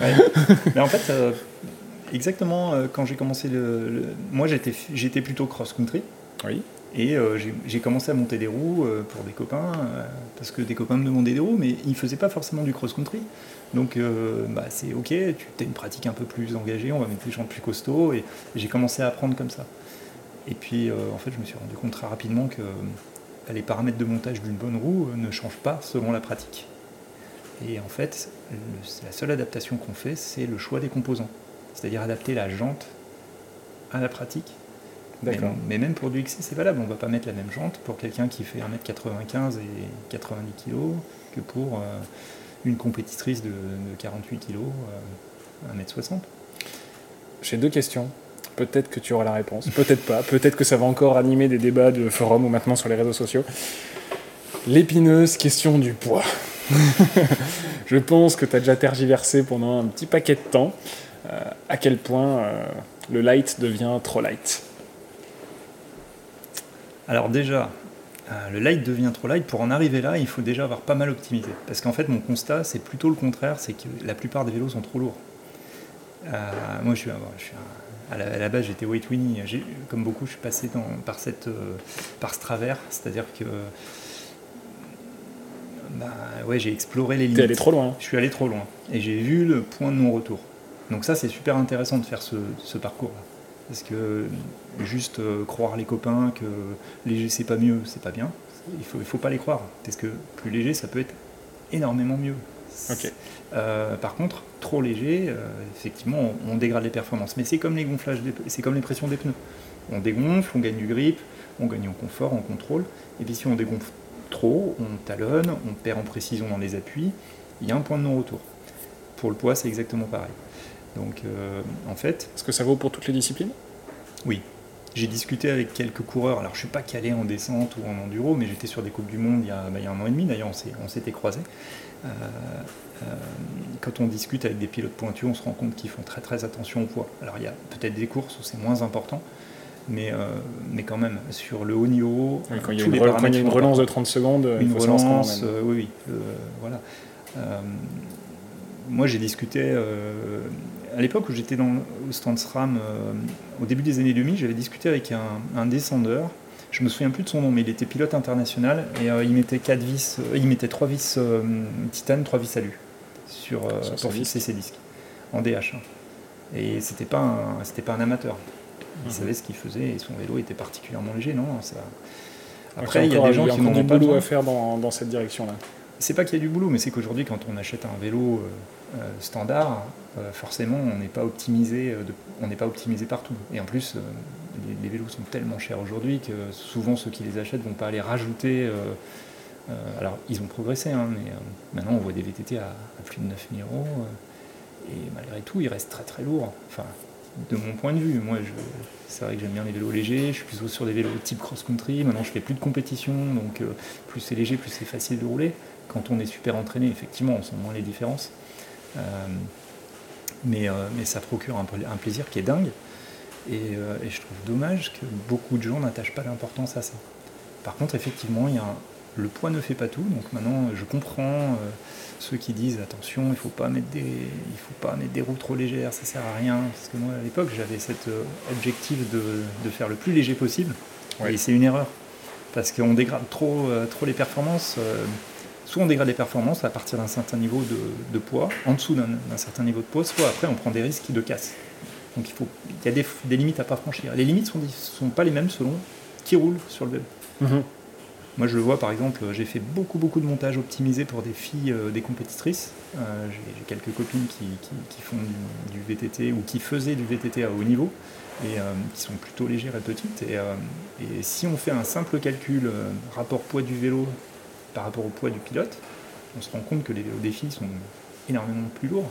Mais en fait, euh, exactement euh, quand j'ai commencé le, moi j'étais j'étais plutôt cross-country. Oui. Et j'ai commencé à monter des roues pour des copains, parce que des copains me demandaient des roues, mais ils ne faisaient pas forcément du cross-country. Donc euh, bah, c'est ok, tu as une pratique un peu plus engagée, on va mettre des gens plus costauds, et, j'ai commencé à apprendre comme ça. Et puis euh, en fait je me suis rendu compte très rapidement que les paramètres de montage d'une bonne roue euh, ne changent pas selon la pratique. Et en fait, la seule adaptation qu'on fait, c'est le choix des composants. C'est-à-dire adapter la jante à la pratique. Mais, mais, même pour du XC, c'est valable. On ne va pas mettre la même jante pour quelqu'un qui fait 1m95 et 90 kg que pour une compétitrice de, 48 kg, 1m60 J'ai deux questions. Peut-être que tu auras la réponse, peut-être pas. Peut-être que ça va encore animer des débats de forum ou maintenant sur les réseaux sociaux. L'épineuse question du poids. Je pense que tu as déjà tergiversé pendant un petit paquet de temps. Euh, à quel point euh, le light devient trop light? Alors déjà, euh, le light devient trop light. Pour en arriver là, il faut déjà avoir pas mal optimisé. Parce qu'en fait, mon constat, c'est plutôt le contraire, c'est que la plupart des vélos sont trop lourds. Euh, moi, je suis, à, la, base, j'étais Weight Winnie. Comme beaucoup, je suis passé par, cette, euh, par ce travers, c'est-à-dire que bah, ouais, j'ai exploré les limites. allé trop loin. Je suis allé trop loin. Et j'ai vu le point de non-retour. Donc ça, c'est super intéressant de faire ce, ce parcours-là. Parce que juste euh, croire les copains que léger c'est pas mieux, c'est pas bien. Il faut, il faut pas les croire. Parce que plus léger, ça peut être énormément mieux. Euh, par contre, trop léger, euh, effectivement, on, dégrade les performances. Mais c'est comme les gonflages, c'est comme les pressions des pneus. On dégonfle, on gagne du grip, on gagne en confort, en contrôle. Et puis si on dégonfle trop, on talonne, on perd en précision dans les appuis. Il y a un point de non-retour. Pour le poids, c'est exactement pareil. Donc, euh, en fait. Est-ce que ça vaut pour toutes les disciplines? Oui. J'ai discuté avec quelques coureurs. Alors, je suis pas calé en descente ou en enduro, mais j'étais sur des coupes du monde il y a, bah, un an et demi. D'ailleurs, on s'était croisés. Euh, euh, quand on discute avec des pilotes pointus, on se rend compte qu'ils font très très attention au poids. Alors, il y a peut-être des courses où c'est moins important. Mais, mais quand même, sur le haut niveau, quand il y a une, relance de 30 secondes, une relance, oui, oui, voilà. moi, j'ai discuté à l'époque où j'étais au stand SRAM, euh, au début des années 2000, j'avais discuté avec un, descendeur. Je me souviens plus de son nom, mais il était pilote international et euh, il mettait quatre vis, euh, il mettait trois vis titane, trois vis alu sur, pour fixer ses disques en DH. Et c'était pas c'était pas un amateur. Il mhm. savait ce qu'il faisait et son vélo était particulièrement léger, non? Ça... Après, il y a des gens qui n'ont pas boulot à faire dans, dans cette direction-là. C'est pas qu'il y a du boulot, mais c'est qu'aujourd'hui, quand on achète un vélo standard, euh, forcément on n'est pas optimisé euh, on n'est pas optimisé partout et en plus euh, les, vélos sont tellement chers aujourd'hui que souvent ceux qui les achètent vont pas aller rajouter alors, ils ont progressé, hein, mais maintenant on voit des VTT à, plus de 9000 euros. et malgré tout, ils restent très très lourds. Enfin, de mon point de vue. Moi, c'est vrai que j'aime bien les vélos légers. Je suis plutôt sur des vélos type cross-country. Maintenant, je fais plus de compétition, donc plus c'est léger, plus c'est facile de rouler. Quand on est super entraîné, effectivement, on sent moins les différences. mais, mais ça procure un, un, plaisir qui est dingue. Et, et, je trouve dommage que beaucoup de gens n'attachent pas d'importance à ça. Par contre, effectivement, il y a le poids ne fait pas tout. Donc maintenant, je comprends euh, ceux qui disent attention, il ne faut pas mettre des, il faut pas mettre des roues trop légères, ça sert à rien. Parce que moi, à l'époque, j'avais cet euh, objectif de, faire le plus léger possible. Et c'est une erreur. Parce qu'on dégrade trop, euh, trop les performances. Soit on dégrade les performances à partir d'un certain niveau de, poids, en dessous d'un certain niveau de poids, soit après on prend des risques de casse. Donc il, faut, il y a des, des limites à ne pas franchir. Les limites ne sont, sont pas les mêmes selon qui roule sur le vélo. Mhm. Moi, je le vois, par exemple, j'ai fait beaucoup, beaucoup de montages optimisés pour des filles, euh, des compétitrices. Euh, j'ai quelques copines qui, font du, VTT ou qui faisaient du VTT à haut niveau et euh, qui sont plutôt légères et petites. Et, si on fait un simple calcul rapport poids du vélo par rapport au poids du pilote, on se rend compte que les vélos des filles sont énormément plus lourds.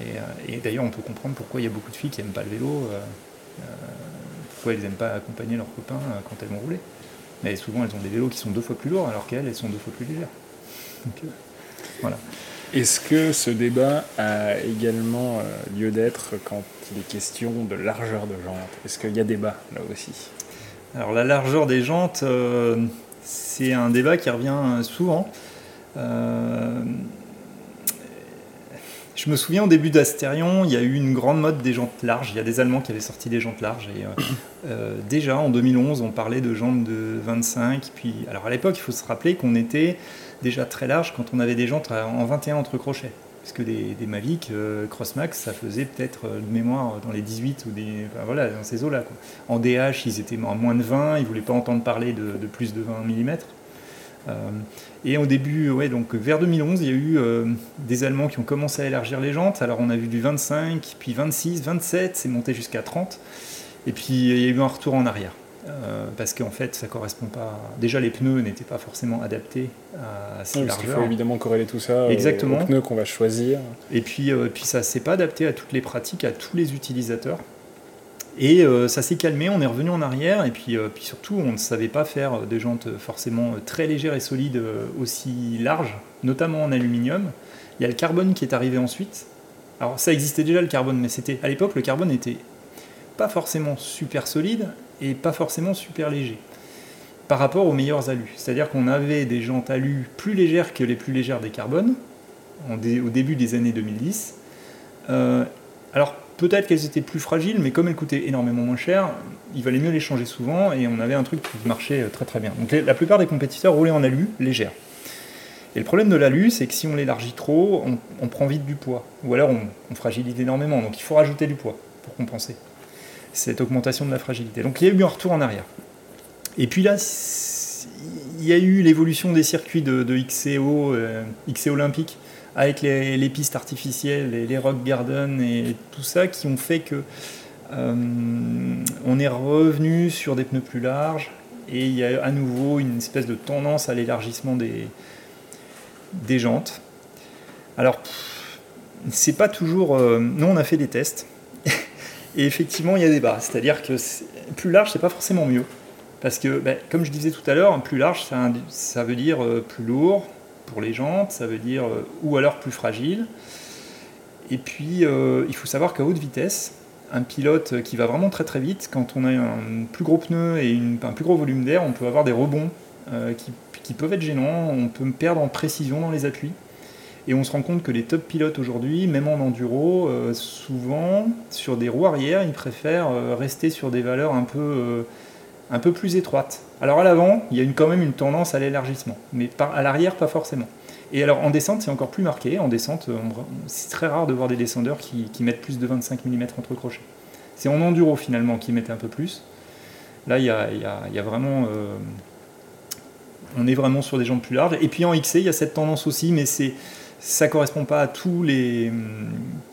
Et, et d'ailleurs, on peut comprendre pourquoi il y a beaucoup de filles qui n'aiment pas le vélo, pourquoi elles n'aiment pas accompagner leurs copains quand elles vont rouler. Mais souvent, elles ont des vélos qui sont deux fois plus lourds, alors qu'elles, elles sont deux fois plus légères. Euh, voilà. Est-ce que ce débat a également euh, lieu d'être quand il est question de largeur de jantes Est-ce qu'il y a débat là aussi? Alors la largeur des jantes, euh, c'est un débat qui revient souvent. Je me souviens au début d'Astérion, il y a eu une grande mode des jantes larges. Il y a des Allemands qui avaient sorti des jantes larges. Et, euh, euh, déjà en 2011, on parlait de jantes de 25. Puis, alors à l'époque, il faut se rappeler qu'on était déjà très large quand on avait des jantes en 21 entre crochets. Parce que des, Mavic euh, Crossmax, ça faisait peut-être de mémoire dans les 18 ou des. voilà, dans ces eaux-là. En DH, ils étaient en moins de 20, ils ne voulaient pas entendre parler de, plus de 20 mm. Euh, et au début, ouais, donc vers 2011, il y a eu euh, des Allemands qui ont commencé à élargir les jantes. Alors on a vu du 25, puis 26, 27, c'est monté jusqu'à 30. Et puis il y a eu un retour en arrière. Euh, parce qu'en fait, ça correspond pas. Déjà, les pneus n'étaient pas forcément adaptés à ces largeurs. Il faut évidemment corréler tout ça Exactement. aux, pneus qu'on va choisir. Et puis, puis ça s'est pas adapté à toutes les pratiques, à tous les utilisateurs. Et euh, ça s'est calmé, on est revenu en arrière, et puis, euh, puis surtout, on ne savait pas faire des jantes forcément très légères et solides euh, aussi larges, notamment en aluminium. Il y a le carbone qui est arrivé ensuite. Alors ça existait déjà le carbone, mais c'était à l'époque le carbone n'était pas forcément super solide et pas forcément super léger par rapport aux meilleurs alus. C'est-à-dire qu'on avait des jantes alus plus légères que les plus légères des carbones au début des années 2010. alors Peut-être qu'elles étaient plus fragiles, mais comme elles coûtaient énormément moins cher, il valait mieux les changer souvent et on avait un truc qui marchait euh, très très bien. Donc la plupart des compétiteurs roulaient en alu légère. Et le problème de l'alu, c'est que si on l'élargit trop, on, prend vite du poids. Ou alors on, fragilise énormément. Donc il faut rajouter du poids pour compenser cette augmentation de la fragilité. Donc il y a eu un retour en arrière. Et puis là, il y a eu l'évolution des circuits de, XCO, euh, olympique avec les, pistes artificielles, les, rock garden et tout ça, qui ont fait que euh, on est revenu sur des pneus plus larges et il y a à nouveau une espèce de tendance à l'élargissement des, des jantes. Alors, c'est pas toujours. Euh, nous, on a fait des tests et effectivement, il y a des bas. C'est-à-dire que plus large, c'est pas forcément mieux. Parce que, ben, comme je disais tout à l'heure, plus large, ça, veut dire euh, plus lourd, pour les jantes, ça veut dire euh, ou alors plus fragile. Et puis, euh, il faut savoir qu'à haute vitesse, un pilote qui va vraiment très très vite, quand on a un plus gros pneu et un plus gros volume d'air, on peut avoir des rebonds euh, qui, peuvent être gênants, on peut perdre en précision dans les appuis. Et on se rend compte que les top pilotes aujourd'hui, même en enduro, souvent sur des roues arrière, ils préfèrent rester sur des valeurs un peu un peu plus étroite. Alors à l'avant, il y a quand même une tendance à l'élargissement, mais à l'arrière, pas forcément. Et alors en descente, c'est encore plus marqué. En descente, c'est très rare de voir des descendeurs qui, mettent plus de 25 mm entre crochets. C'est en enduro finalement qui mettent un peu plus. Là, il y a, vraiment. Euh, on est vraiment sur des jambes plus larges. Et puis en XC, il y a cette tendance aussi, mais c'est ça correspond pas à tous les,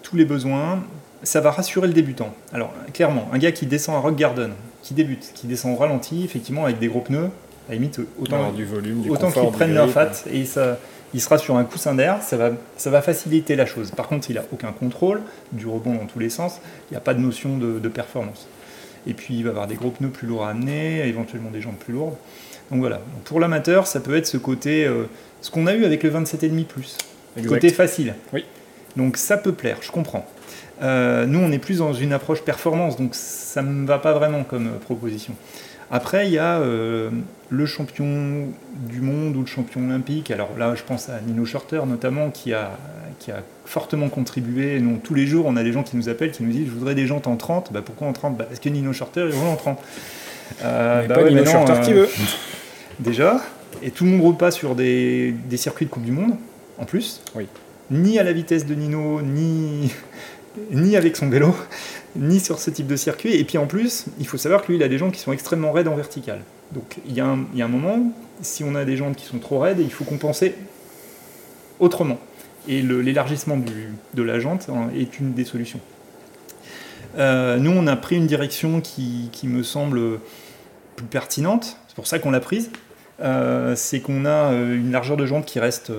tous les besoins. Ça va rassurer le débutant. Alors, clairement, un gars qui descend à Rock Garden, qui débute, qui descend au ralenti, effectivement, avec des gros pneus, la limite, autant, du volume, du autant qu'ils prennent leur fat et ça, il sera sur un coussin d'air, ça va, ça va faciliter la chose. Par contre, il n'a aucun contrôle du rebond dans tous les sens, il n'y a pas de notion de, performance. Et puis, il va avoir des gros pneus plus lourds à amener, éventuellement des jambes plus lourdes. Donc voilà, pour l'amateur, ça peut être ce côté, euh, ce qu'on a eu avec le 27,5 plus, côté facile. Oui. Donc ça peut plaire, je comprends. Euh, nous, on est plus dans une approche performance, donc ça ne me va pas vraiment comme euh, proposition. Après, il y a euh, le champion du monde ou le champion olympique. Alors là, je pense à Nino Shorter notamment, qui a, qui a fortement contribué. Nous, tous les jours, on a des gens qui nous appellent, qui nous disent Je voudrais des jantes en 30. Bah, pourquoi en 30 bah, Parce que Nino Shorter, il roule en 30. Euh, bah, pas Nino Shorter qui veut. Déjà. Et tout le monde pas sur des, des circuits de Coupe du Monde, en plus. Oui. Ni à la vitesse de Nino, ni, ni avec son vélo ni sur ce type de circuit. Et puis en plus, il faut savoir que lui, il a des jambes qui sont extrêmement raides en vertical. Donc il y, a un, moment, si on a des jambes qui sont trop raides, il faut compenser autrement. Et l'élargissement de la jante hein, est une des solutions. Euh, nous, on a pris une direction qui, me semble plus pertinente, c'est pour ça qu'on l'a prise. Euh, c'est qu'on a euh, une largeur de jante qui reste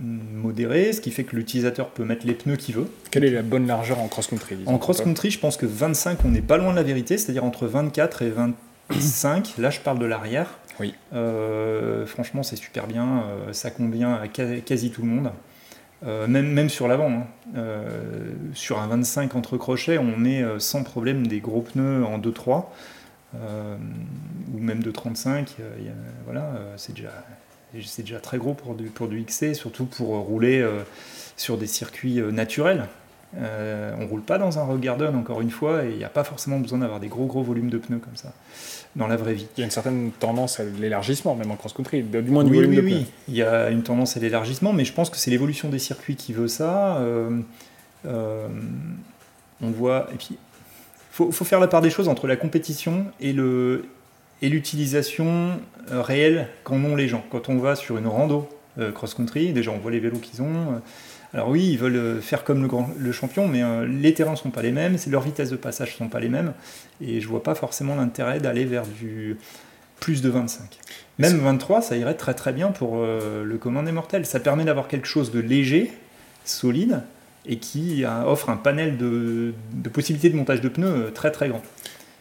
modéré, ce qui fait que l'utilisateur peut mettre les pneus qu'il veut. Quelle est la bonne largeur en cross-country En cross-country, je pense que 25, on n'est pas loin de la vérité, c'est-à-dire entre 24 et 25. Là, je parle de l'arrière. Oui. Euh, franchement, c'est super bien. Euh, ça convient à quasi tout le monde. Euh, même, même sur l'avant. Hein. sur un 25 entre crochets, on met sans problème des gros pneus en 2-3. ou même de 35. voilà, c'est déjà c'est déjà très gros pour du, pour du XC, surtout pour rouler euh, sur des circuits euh, naturels. Euh, on roule pas dans un rock garden encore une fois et il n'y a pas forcément besoin d'avoir des gros gros volumes de pneus comme ça dans la vraie vie. Il y a une certaine tendance à l'élargissement même en cross-country, du moins du oui, volume oui, de oui. Il y a une tendance à l'élargissement, mais je pense que c'est l'évolution des circuits qui veut ça. on voit et puis faut, faut faire la part des choses entre la compétition et le et l'utilisation euh, réelle qu'en ont les gens. Quand on va sur une rando euh, cross-country, déjà on voit les vélos qu'ils ont. Euh, alors oui, ils veulent faire comme le, grand, le champion, mais les terrains ne sont pas les mêmes, leurs vitesses de passage ne sont pas les mêmes, et je vois pas forcément l'intérêt d'aller vers du plus de 25. Même 23, ça irait très très bien pour le commun des mortels. Ça permet d'avoir quelque chose de léger, solide, et qui offre un panel de, de possibilités de montage de pneus très très grand.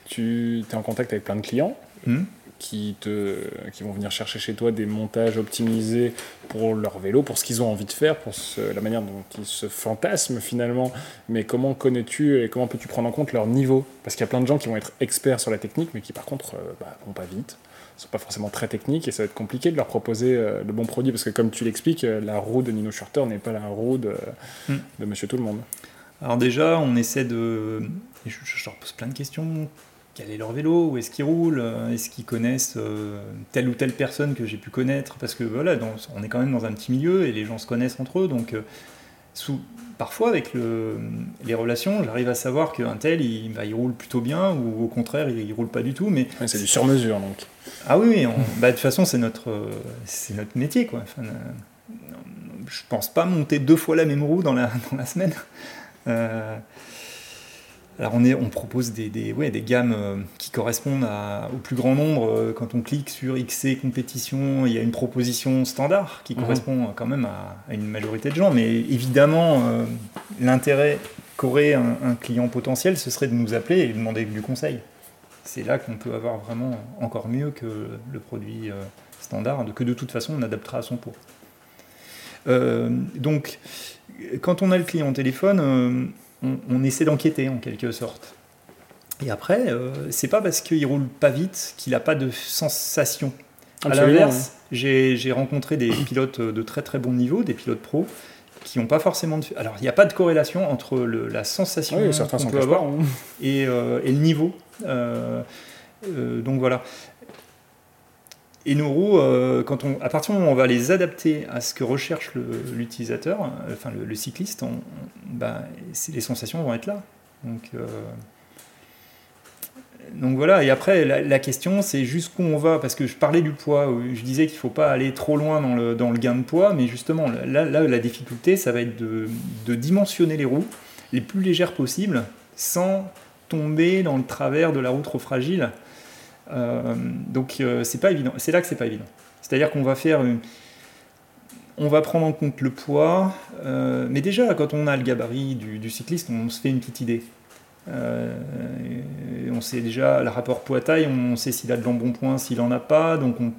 Tu es en contact avec plein de clients Hmm. qui, te, qui vont venir chercher chez toi des montages optimisés pour leur vélo, pour ce qu'ils ont envie de faire, pour la manière dont ils se fantasment finalement. Mais comment connais-tu et comment peux-tu prendre en compte leur niveau? Parce qu'il y a plein de gens qui vont être experts sur la technique, mais qui par contre euh, bah, vont pas vite, sont pas forcément très techniques, et ça va être compliqué de leur proposer euh, le bon produit, parce que comme tu l'expliques, euh, la roue de Nino Shorter n'est pas la roue de, hmm. de Monsieur Tout le Monde. Alors déjà, on essaie de... Je, je leur pose plein de questions quel est leur vélo, où est-ce qu'ils roulent, euh, est-ce qu'ils connaissent euh, telle ou telle personne que j'ai pu connaître, parce que voilà, on est quand même dans un petit milieu et les gens se connaissent entre eux, donc euh, sous, parfois avec les relations, j'arrive à savoir qu'un tel, il, bah, il, roule plutôt bien, ou au contraire, il, ne roule pas du tout, mais... c'est du sur-mesure, donc. Ah oui, bah, de toute façon, c'est notre, c'est notre métier, quoi. Enfin, je pense pas monter deux fois la même roue dans la, dans la semaine. Alors on, est, on propose des, des, des gammes euh, qui correspondent au plus grand nombre. Euh, quand on clique sur XC compétition, il y a une proposition standard qui mhm. correspond quand même à, une majorité de gens. Mais évidemment, euh, l'intérêt qu'aurait un, client potentiel, ce serait de nous appeler et de demander du conseil. C'est là qu'on peut avoir vraiment encore mieux que le produit standard, que de toute façon on adaptera à son pot. donc, quand on a le client au téléphone, on, essaie d'enquêter en quelque sorte. Et après, euh, c'est pas parce qu'il roule pas vite qu'il n'a pas de sensation. À l'inverse, j'ai rencontré des pilotes de très très bon niveau, des pilotes pros, qui n'ont pas forcément de. Alors, il n'y a pas de corrélation entre la sensation qu'on peut avoir hein. euh, et, le niveau. Euh, donc voilà. Et nos roues, on, à partir du moment où on va les adapter à ce que recherche l'utilisateur, enfin le, cycliste, bah, les sensations vont être là. Donc, euh, voilà, et après la, question c'est jusqu'où on va, parce que je parlais du poids, je disais qu'il ne faut pas aller trop loin dans le, gain de poids, mais justement là, là la difficulté ça va être de, de, dimensionner les roues les plus légères possibles sans tomber dans le travers de la roue trop fragile. Donc c'est pas évident. C'est là que c'est pas évident. C'est-à-dire qu'on va faire on va prendre en compte le poids, mais déjà quand on a le gabarit du, cycliste, on se fait une petite idée. on sait déjà le rapport poids-taille, on sait s'il a de l'embonpoint, s'il en a pas, donc on,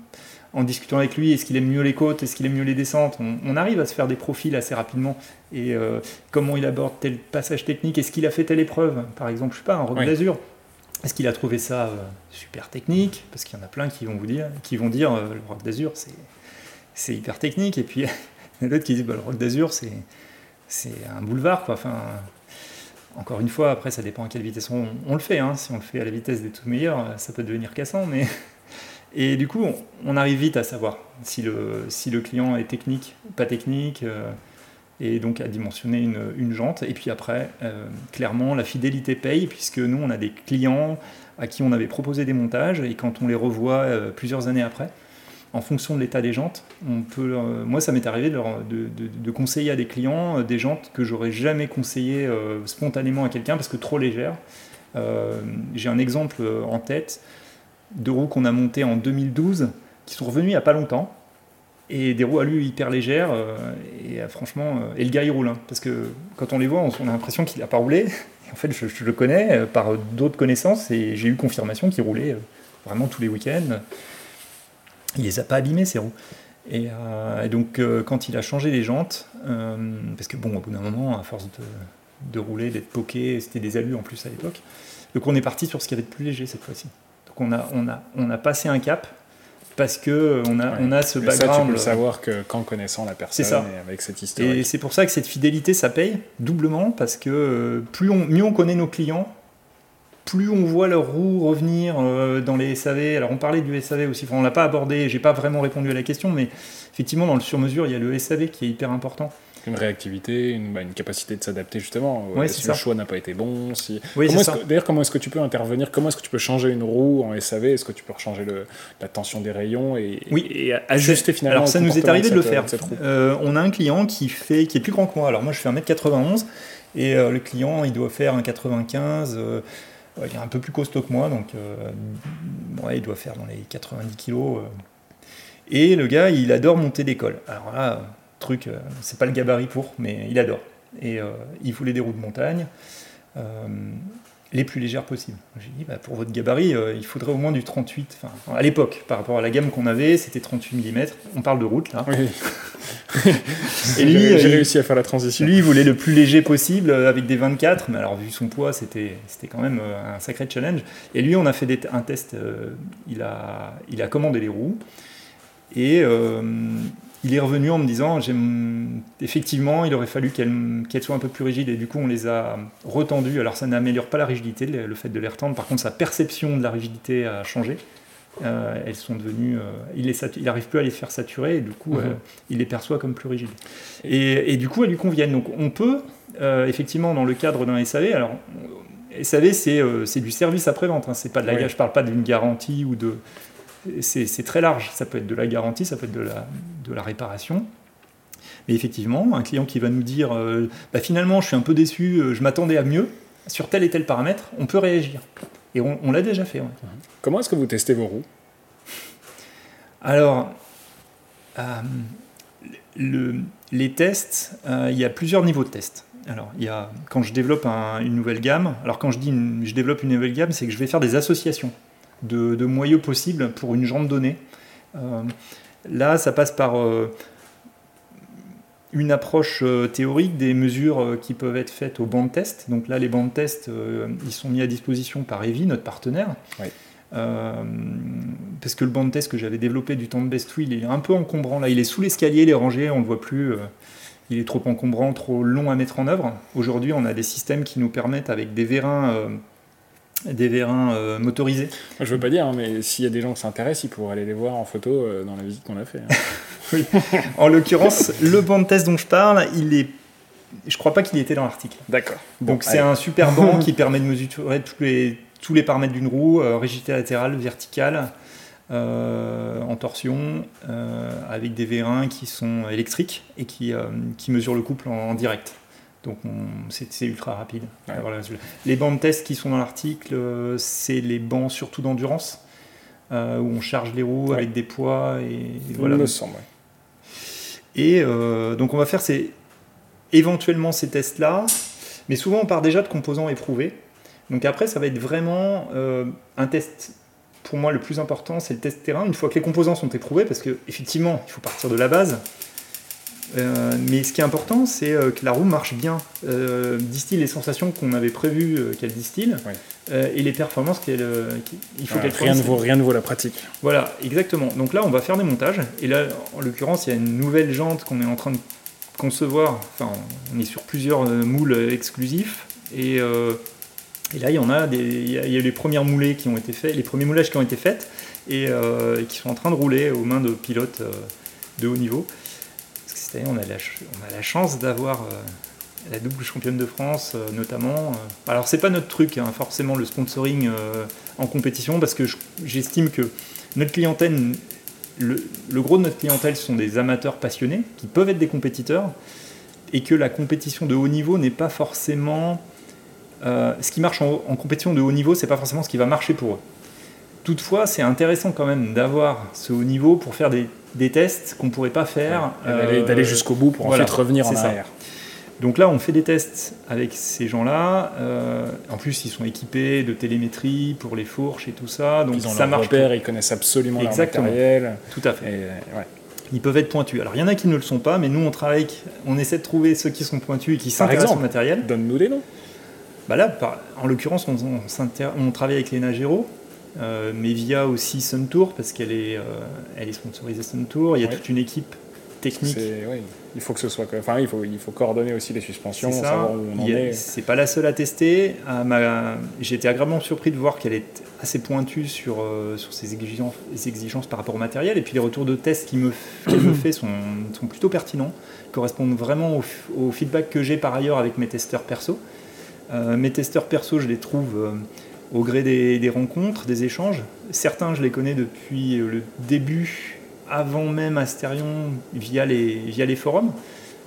en discutant avec lui, est-ce qu'il aime mieux les côtes, est-ce qu'il aime mieux les descentes, on, arrive à se faire des profils assez rapidement. Et euh, comment il aborde tel passage technique, est-ce qu'il a fait telle épreuve, par exemple, je sais pas, un rock d'azur. Est-ce qu'il a trouvé ça euh, super technique? Parce qu'il y en a plein qui vont vous dire, qui vont dire euh, le rock d'azur c'est hyper technique, et puis il y en a d'autres qui disent bah, le rock d'azur c'est un boulevard quoi. Enfin, encore une fois, après ça dépend à quelle vitesse on, le fait. Hein. Si on le fait à la vitesse des tout meilleurs, ça peut devenir cassant, mais et du coup, on, arrive vite à savoir si le, client est technique ou pas technique, euh, et donc à dimensionner une, jante. Et puis après, euh, clairement, la fidélité paye, puisque nous, on a des clients à qui on avait proposé des montages, et quand on les revoit euh, plusieurs années après, en fonction de l'état des jantes, on peut, moi, ça m'est arrivé de, conseiller à des clients des jantes que j'aurais jamais conseillé spontanément à quelqu'un parce que trop légères. J'ai un exemple en tête de roues qu'on a montées en 2012 qui sont revenues il n'y a pas longtemps. Et des roues à lui hyper légères. Euh, et euh, franchement, euh, et le gars il roule. Parce que quand on les voit, on, a l'impression qu'il n'a pas roulé. en fait, je, le connais par d'autres connaissances et j'ai eu confirmation qu'il roulait vraiment tous les week-ends. Il les a pas abîmés ces roues. Et, donc, quand il a changé les jantes, parce que bon, au bout d'un moment, à force de, rouler, d'être poqué, c'était des alus en plus à l'époque. Donc, on est parti sur ce qu'il y avait de plus léger cette fois-ci on a, on a, on a passé un cap parce que on a, on a ce background. Ça, tu peux le savoir que qu'en connaissant la personne ça. et avec cette histoire. Et c'est pour ça que cette fidélité, ça paye doublement parce que euh, plus on, mieux on connaît nos clients, plus on voit leur roue revenir euh, dans les SAV. Alors on parlait du SAV aussi, enfin, on l'a pas abordé, j'ai pas vraiment répondu à la question, mais effectivement dans le sur-mesure, il y a le SAV qui est hyper important une réactivité, une, bah, une capacité de s'adapter justement. Euh, si le choix n'a pas été bon, si. D'ailleurs, comment est-ce que tu peux intervenir? Comment est-ce que tu peux changer une roue en SAV Est-ce que tu peux changer le, la tension des rayons et, oui. et ajuster finalement Alors ça nous est arrivé de, le faire. Euh, on a un client qui fait, qui est plus grand que moi. Alors moi, je fais 1m91 et euh, le client, il doit faire un 95. il est un peu plus costaud que moi, donc ouais, il doit faire dans les 90 kg. et le gars, il adore monter d'école. Alors là truc, euh, c'est pas le gabarit pour, mais il adore. Et euh, il voulait des roues de montagne euh, les plus légères possibles. J'ai dit, bah, pour votre gabarit, il faudrait au moins du 38. Enfin, à l'époque, par rapport à la gamme qu'on avait, c'était 38 mm. On parle de route là. et lui, j'ai réussi à faire la transition. Lui, il voulait le plus léger possible avec des 24, mais alors vu son poids, c'était c'était quand même un sacré challenge. Et lui, on a fait des, un test. il a il a commandé les roues et il est revenu en me disant effectivement, il aurait fallu qu'elles soient un peu plus rigides et du coup on les a retendues. Alors ça n'améliore pas la rigidité, le fait de les retendre. Par contre, sa perception de la rigidité a changé. Euh, elles sont devenues, euh, il n'arrive plus à les faire saturer et du coup mhm. euh, il les perçoit comme plus rigides. Et, du coup elles lui conviennent. Donc on peut effectivement dans le cadre d'un SAV, alors SAV c'est du service après-vente, hein, c'est pas de la, je parle pas d'une garantie ou de c'est très large. Ça peut être de la garantie, ça peut être de la, de la réparation. Mais effectivement, un client qui va nous dire euh, bah, finalement, je suis un peu déçu, euh, je m'attendais à mieux, sur tel et tel paramètre, on peut réagir. Et on, l'a déjà fait. Comment est-ce que vous testez vos roues? Alors, euh, le, les tests, il y a plusieurs niveaux de tests. Alors, il y a, quand je développe une nouvelle gamme, alors quand je dis je développe une nouvelle gamme, c'est que je vais faire des associations de, de, moyeux possibles pour une jambe donnée. Euh, là, ça passe par euh, une approche euh, théorique des mesures qui peuvent être faites au banc de test. Donc là, les bancs de test, ils sont mis à disposition par Evi, notre partenaire. parce que le banc de test que j'avais développé du temps de best il est un peu encombrant. Là, il est sous l'escalier, il est rangé, on ne le voit plus. il est trop encombrant, trop long à mettre en œuvre. Aujourd'hui, on a des systèmes qui nous permettent, avec des vérins des vérins euh, motorisés. Je veux pas dire, hein, mais s'il y a des gens qui s'intéressent, ils pourraient aller les voir en photo euh, dans la visite qu'on a fait. Hein. oui. En l'occurrence, le banc de test dont je parle, il est, je crois pas qu'il était dans l'article. D'accord. Donc c'est un super banc qui permet de mesurer tous les, tous les paramètres d'une roue, euh, rigidité latérale, verticale, en torsion, avec des vérins qui sont électriques et qui, qui mesurent le couple en direct. Donc c'est ultra rapide. les bancs de test qui sont dans l'article, euh, c'est les bancs surtout d'endurance. où on charge les roues Ouais. avec des poids et, Voilà. voilà. Il me semble. ouais. Et euh, donc on va faire ces, éventuellement ces tests-là, mais souvent on part déjà de composants éprouvés. Donc après ça va être vraiment euh, un test, pour moi le plus important c'est le test terrain, une fois que les composants sont éprouvés, parce que effectivement il faut partir de la base. Euh, mais ce qui est important, c'est euh, que la roue marche bien, euh, distille les sensations qu'on avait prévu euh, qu'elle distille, et les performances qu'elle, il faut qu'elle rien, ne vaut, rien ne vaut la pratique. Voilà, exactement. Donc là, on va faire des montages. Et là, en l'occurrence, il y a une nouvelle jante qu'on est en train de concevoir. Enfin, on est sur plusieurs moules exclusifs. Et, et là, il y en a des. Il y a, il y a les premières moulées qui ont été faits, les premiers moulages qui ont été faits et, qui sont en train de rouler aux mains de pilotes de haut niveau. On a la, chance d'avoir. euh, la double championne de France, euh, notamment. euh. Alors, c'est pas notre truc, hein, forcément, le sponsoring en compétition, parce que je- j'estime que notre clientèle, le, gros de notre clientèle sont des amateurs passionnés qui peuvent être des compétiteurs et que la compétition de haut niveau n'est pas forcément ce qui marche en, en compétition de haut niveau, c'est pas forcément ce qui va marcher pour eux. Toutefois, c'est intéressant quand même d'avoir ce haut niveau pour faire des, des tests qu'on pourrait pas faire. D'aller euh, d'aller jusqu'au bout pour voilà, ensuite revenir en ça. arrière. donc là, on fait des tests avec ces gens-là. euh, en plus, ils sont équipés de télémétrie pour les fourches et tout ça. Donc Ils ont ça leur marche repère, ils connaissent absolument Exactement. leur matériel. tout à fait. Et, euh, ouais. Ils peuvent être pointus. Alors, il y en a qui ne le sont pas, mais nous, on travaille, on essaie de trouver ceux qui sont pointus et qui s'intéressent au matériel. Donne-nous des noms. Bah là, en l'occurrence, on, on s'inter- on travaille avec Lena Gero, euh, mais via aussi Suntour, parce qu'elle est, euh, elle est sponsorisée Suntour. Il y a Ouais. toute une équipe technique. Oui, il faut que ce soit. Enfin, il faut, il faut coordonner aussi les suspensions, C'est ça. savoir où on en est. C'est pas la seule à tester. Ma- J'ai été agréablement surpris de voir qu'elle est assez pointue sur, euh, sur ses exigences, ses exigences par rapport au matériel. Et puis les retours de tests qu'il me, me fait sont, sont plutôt pertinents, correspondent vraiment au, feedback que j'ai par ailleurs avec mes testeurs perso. Euh, mes testeurs perso, je les trouve euh, au gré des, rencontres, des échanges. Certains, je les connais depuis le début, avant même Asterion, via les, via les forums.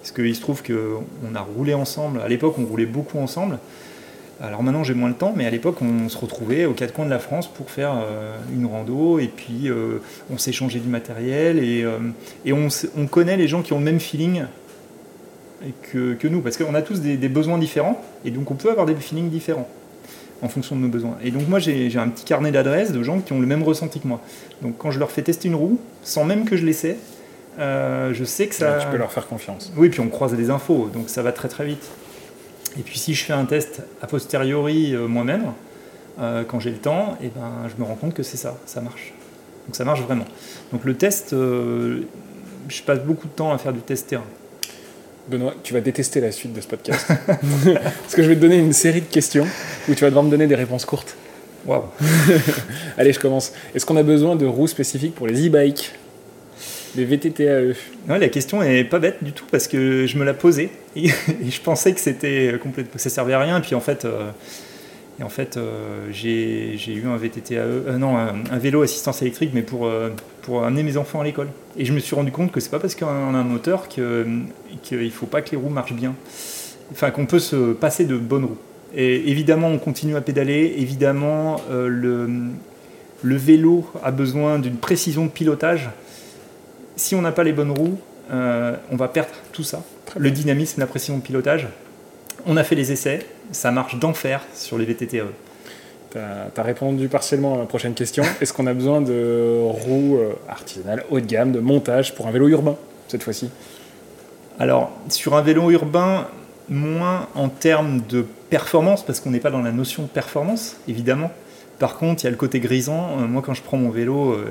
Parce qu'il se trouve qu'on a roulé ensemble. À l'époque, on roulait beaucoup ensemble. Alors maintenant, j'ai moins le temps, mais à l'époque, on se retrouvait aux quatre coins de la France pour faire euh, une rando. Et puis, euh, on s'échangeait du matériel. Et, euh, on, connaît les gens qui ont le même feeling que, nous. Parce qu'on a tous des besoins différents. Et donc, on peut avoir des feelings différents en fonction de nos besoins. Et donc, moi, j'ai un petit carnet d'adresses de gens qui ont le même ressenti que moi. Donc, quand je leur fais tester une roue, sans même que je l'essaie, euh, je sais que ça. Tu peux leur faire confiance. Oui, puis on croise des infos, donc ça va très très vite. Et puis si je fais un test a posteriori euh, moi-même, euh, quand j'ai le temps, et ben, je me rends compte que c'est ça, ça marche. Donc ça marche vraiment. Donc le test, je passe beaucoup de temps à faire du test terrain. Benoît, tu vas détester la suite de ce podcast. Parce que je vais te donner une série de questions où tu vas devoir me donner des réponses courtes. Waouh Allez, je commence. Est-ce qu'on a besoin de roues spécifiques pour les e-bikes? Les VTTAE La question est pas bête du tout parce que je me la posais et, je pensais que c'était complètement, que ça servait à rien. Et puis en fait, euh, et en fait euh, j'ai eu un VTT AE, euh, non, un, un vélo assistance électrique, mais pour, euh, pour amener mes enfants à l'école. Et je me suis rendu compte que c'est pas parce qu'on a un moteur que- qu'il faut pas que les roues marchent bien. Enfin, qu'on peut se passer de bonnes roues. Et évidemment, on continue à pédaler. Évidemment, euh, le, le vélo a besoin d'une précision de pilotage si on n'a pas les bonnes roues, euh, on va perdre tout ça. Le dynamisme, la précision de pilotage. On a fait les essais, ça marche d'enfer sur les VTTE. Tu as, répondu partiellement à ma prochaine question. Est-ce qu'on a besoin de roues euh, artisanales haut de gamme, de montage pour un vélo urbain, cette fois-ci? Alors, sur un vélo urbain, moins en termes de performance, parce qu'on n'est pas dans la notion de performance, évidemment. Par contre, il y a le côté grisant. Euh, moi, quand je prends mon vélo euh,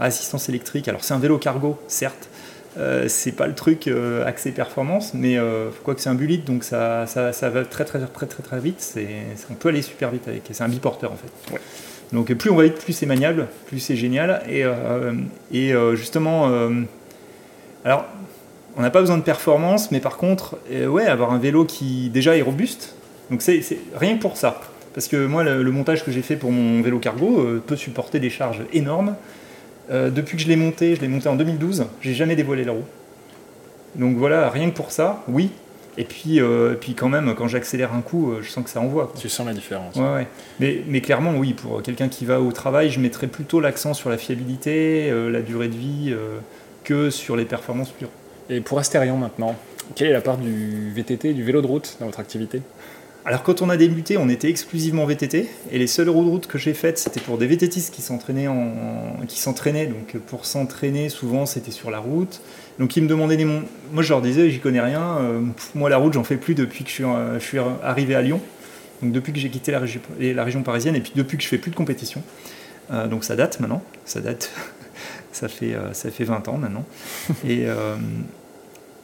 à assistance électrique, alors c'est un vélo cargo, certes, euh, c'est pas le truc euh, axé performance, mais euh, quoi que c'est un bullet, donc ça, ça, ça va très très très très très vite. C'est, on peut aller super vite avec. C'est un biporteur en fait. Ouais. Donc plus on va vite, plus c'est maniable, plus c'est génial. Et, euh, et euh, justement, alors on n'a pas besoin de performance, mais par contre, ouais, avoir un vélo qui déjà est robuste. Donc c'est, rien que pour ça. Parce que moi, le, le montage que j'ai fait pour mon vélo cargo peut supporter des charges énormes. Euh, depuis que je l'ai monté, je l'ai monté en 2012, j'ai jamais dévoilé la roue. Donc voilà, rien que pour ça, oui. Et puis, euh, puis quand même, quand j'accélère un coup, euh, je sens que ça envoie. quoi. Tu sens la différence. Ouais, ouais. Mais, mais clairement, oui, pour quelqu'un qui va au travail, je mettrais plutôt l'accent sur la fiabilité, euh, la durée de vie, que sur les performances pures. Et pour Astérion maintenant, quelle est la part du VTT, du vélo de route dans votre activité? Alors quand on a débuté, on était exclusivement VTT, et les seules roues de route que j'ai faites, c'était pour des VTTistes qui s'entraînaient, en, qui. Donc pour s'entraîner, souvent c'était sur la route. Donc ils me demandaient des Moi je leur disais, j'y connais rien. euh, moi la route, j'en fais plus depuis que je suis, euh, arrivé à Lyon. Donc depuis que j'ai quitté la région, parisienne, et puis depuis que je fais plus de compétition. Euh, donc ça date maintenant, ça date, ça fait, ça fait 20 ans maintenant. et,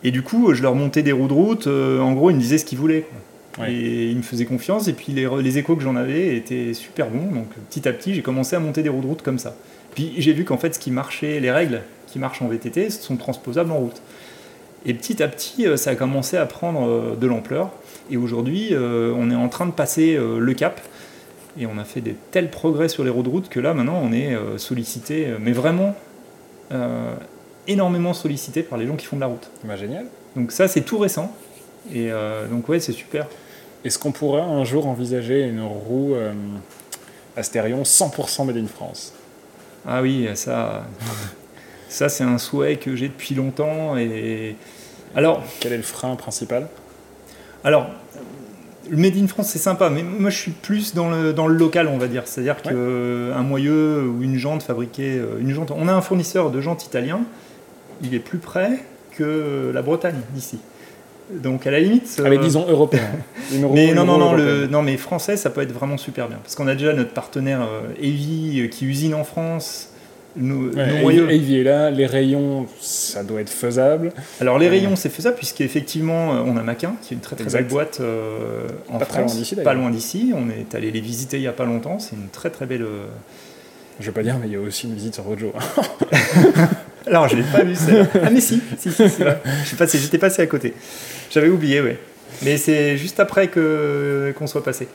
et du coup, je leur montais des roues de route, en gros, ils me disaient ce qu'ils voulaient. Ouais. Et ils me faisaient confiance, et puis les, les échos que j'en avais étaient super bons. Donc petit à petit, j'ai commencé à monter des roues de route comme ça. Puis j'ai vu qu'en fait, ce qui marchait, les règles qui marchent en VTT sont transposables en route. Et petit à petit, euh, ça a commencé à prendre euh, de l'ampleur. Et aujourd'hui, euh, on est en train de passer euh, le cap. Et on a fait des tels progrès sur les roues de route que là, maintenant, on est euh, sollicité, euh, mais vraiment euh, énormément sollicité par les gens qui font de la route. Bah, Génial. Donc ça, c'est tout récent. Et euh, donc ouais, c'est super. Est-ce qu'on pourra un jour envisager une roue euh, Astérion 100% Made in France? Ah oui, ça, ça c'est un souhait que j'ai depuis longtemps. Et alors, Quel est le frein principal? Alors, le Made in France c'est sympa, mais moi je suis plus dans le, dans le local, on va dire. C'est-à-dire Ouais. qu'un moyeu ou une jante fabriquée, euh, une jante. On a un fournisseur de jantes italien. Il est plus près que la Bretagne d'ici. Donc à la limite. Allez, euh, disons européen. Mais non, non, non, le, non, mais français, ça peut être vraiment super bien. Parce qu'on a déjà notre partenaire euh, Evi euh, qui usine en France. Nos, Ouais, est là, les rayons, ça doit être faisable. Alors les rayons, c'est faisable, puisqu'effectivement, on a Maquin, qui est une très très Exact. belle boîte euh, en Pas France. loin d'ici, pas loin d'ici. On est allé les visiter il n'y a pas longtemps. C'est une très très belle. Je veux pas dire, mais il y a aussi une visite sur Rojo. Alors, je l'ai pas vu Ah, mais si, si, si. Je suis passé, j'étais passé à côté. J'avais oublié, ouais. Mais c'est juste après que qu'on soit passé.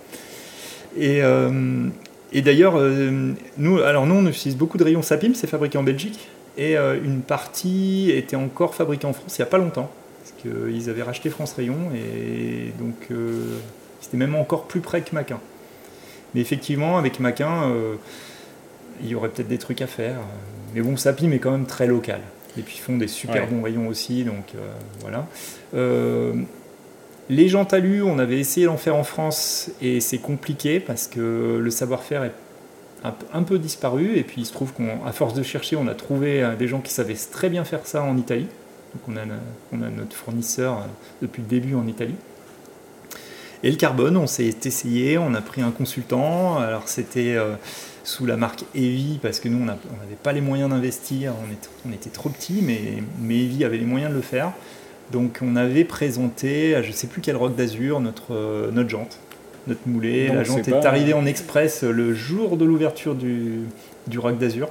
Et, euh, et d'ailleurs, euh, nous, alors nous, on utilise beaucoup de rayons Sapim, c'est fabriqué en Belgique. Et euh, une partie était encore fabriquée en France il n'y a pas longtemps. Parce qu'ils avaient racheté France Rayon et donc c'était même encore plus près que Maquin. Mais effectivement, avec Maquin, il y aurait peut-être des trucs à faire. Mais bon, Sapim est quand même très local. Et puis ils font des super Ouais. bons rayons aussi, donc euh, voilà. Euh, les jantes alu, on avait essayé d'en faire en France et c'est compliqué parce que le savoir-faire est un, peu disparu. Et puis il se trouve qu'à force de chercher, on a trouvé euh, des gens qui savaient très bien faire ça en Italie. Donc on a, on a notre fournisseur depuis le début en Italie. Et le carbone, on s'est essayé, on a pris un consultant. Alors c'était euh, sous la marque Evi parce que nous on n'a- on n'avait pas les moyens d'investir, on était, on était trop petits, mais, mais Evi avait les moyens de le faire. Donc on avait présenté à je sais plus quel rock d'Azur notre, euh, notre jante, notre moulet. Donc, la jante est arrivée en express le jour de l'ouverture du, du rock d'Azur.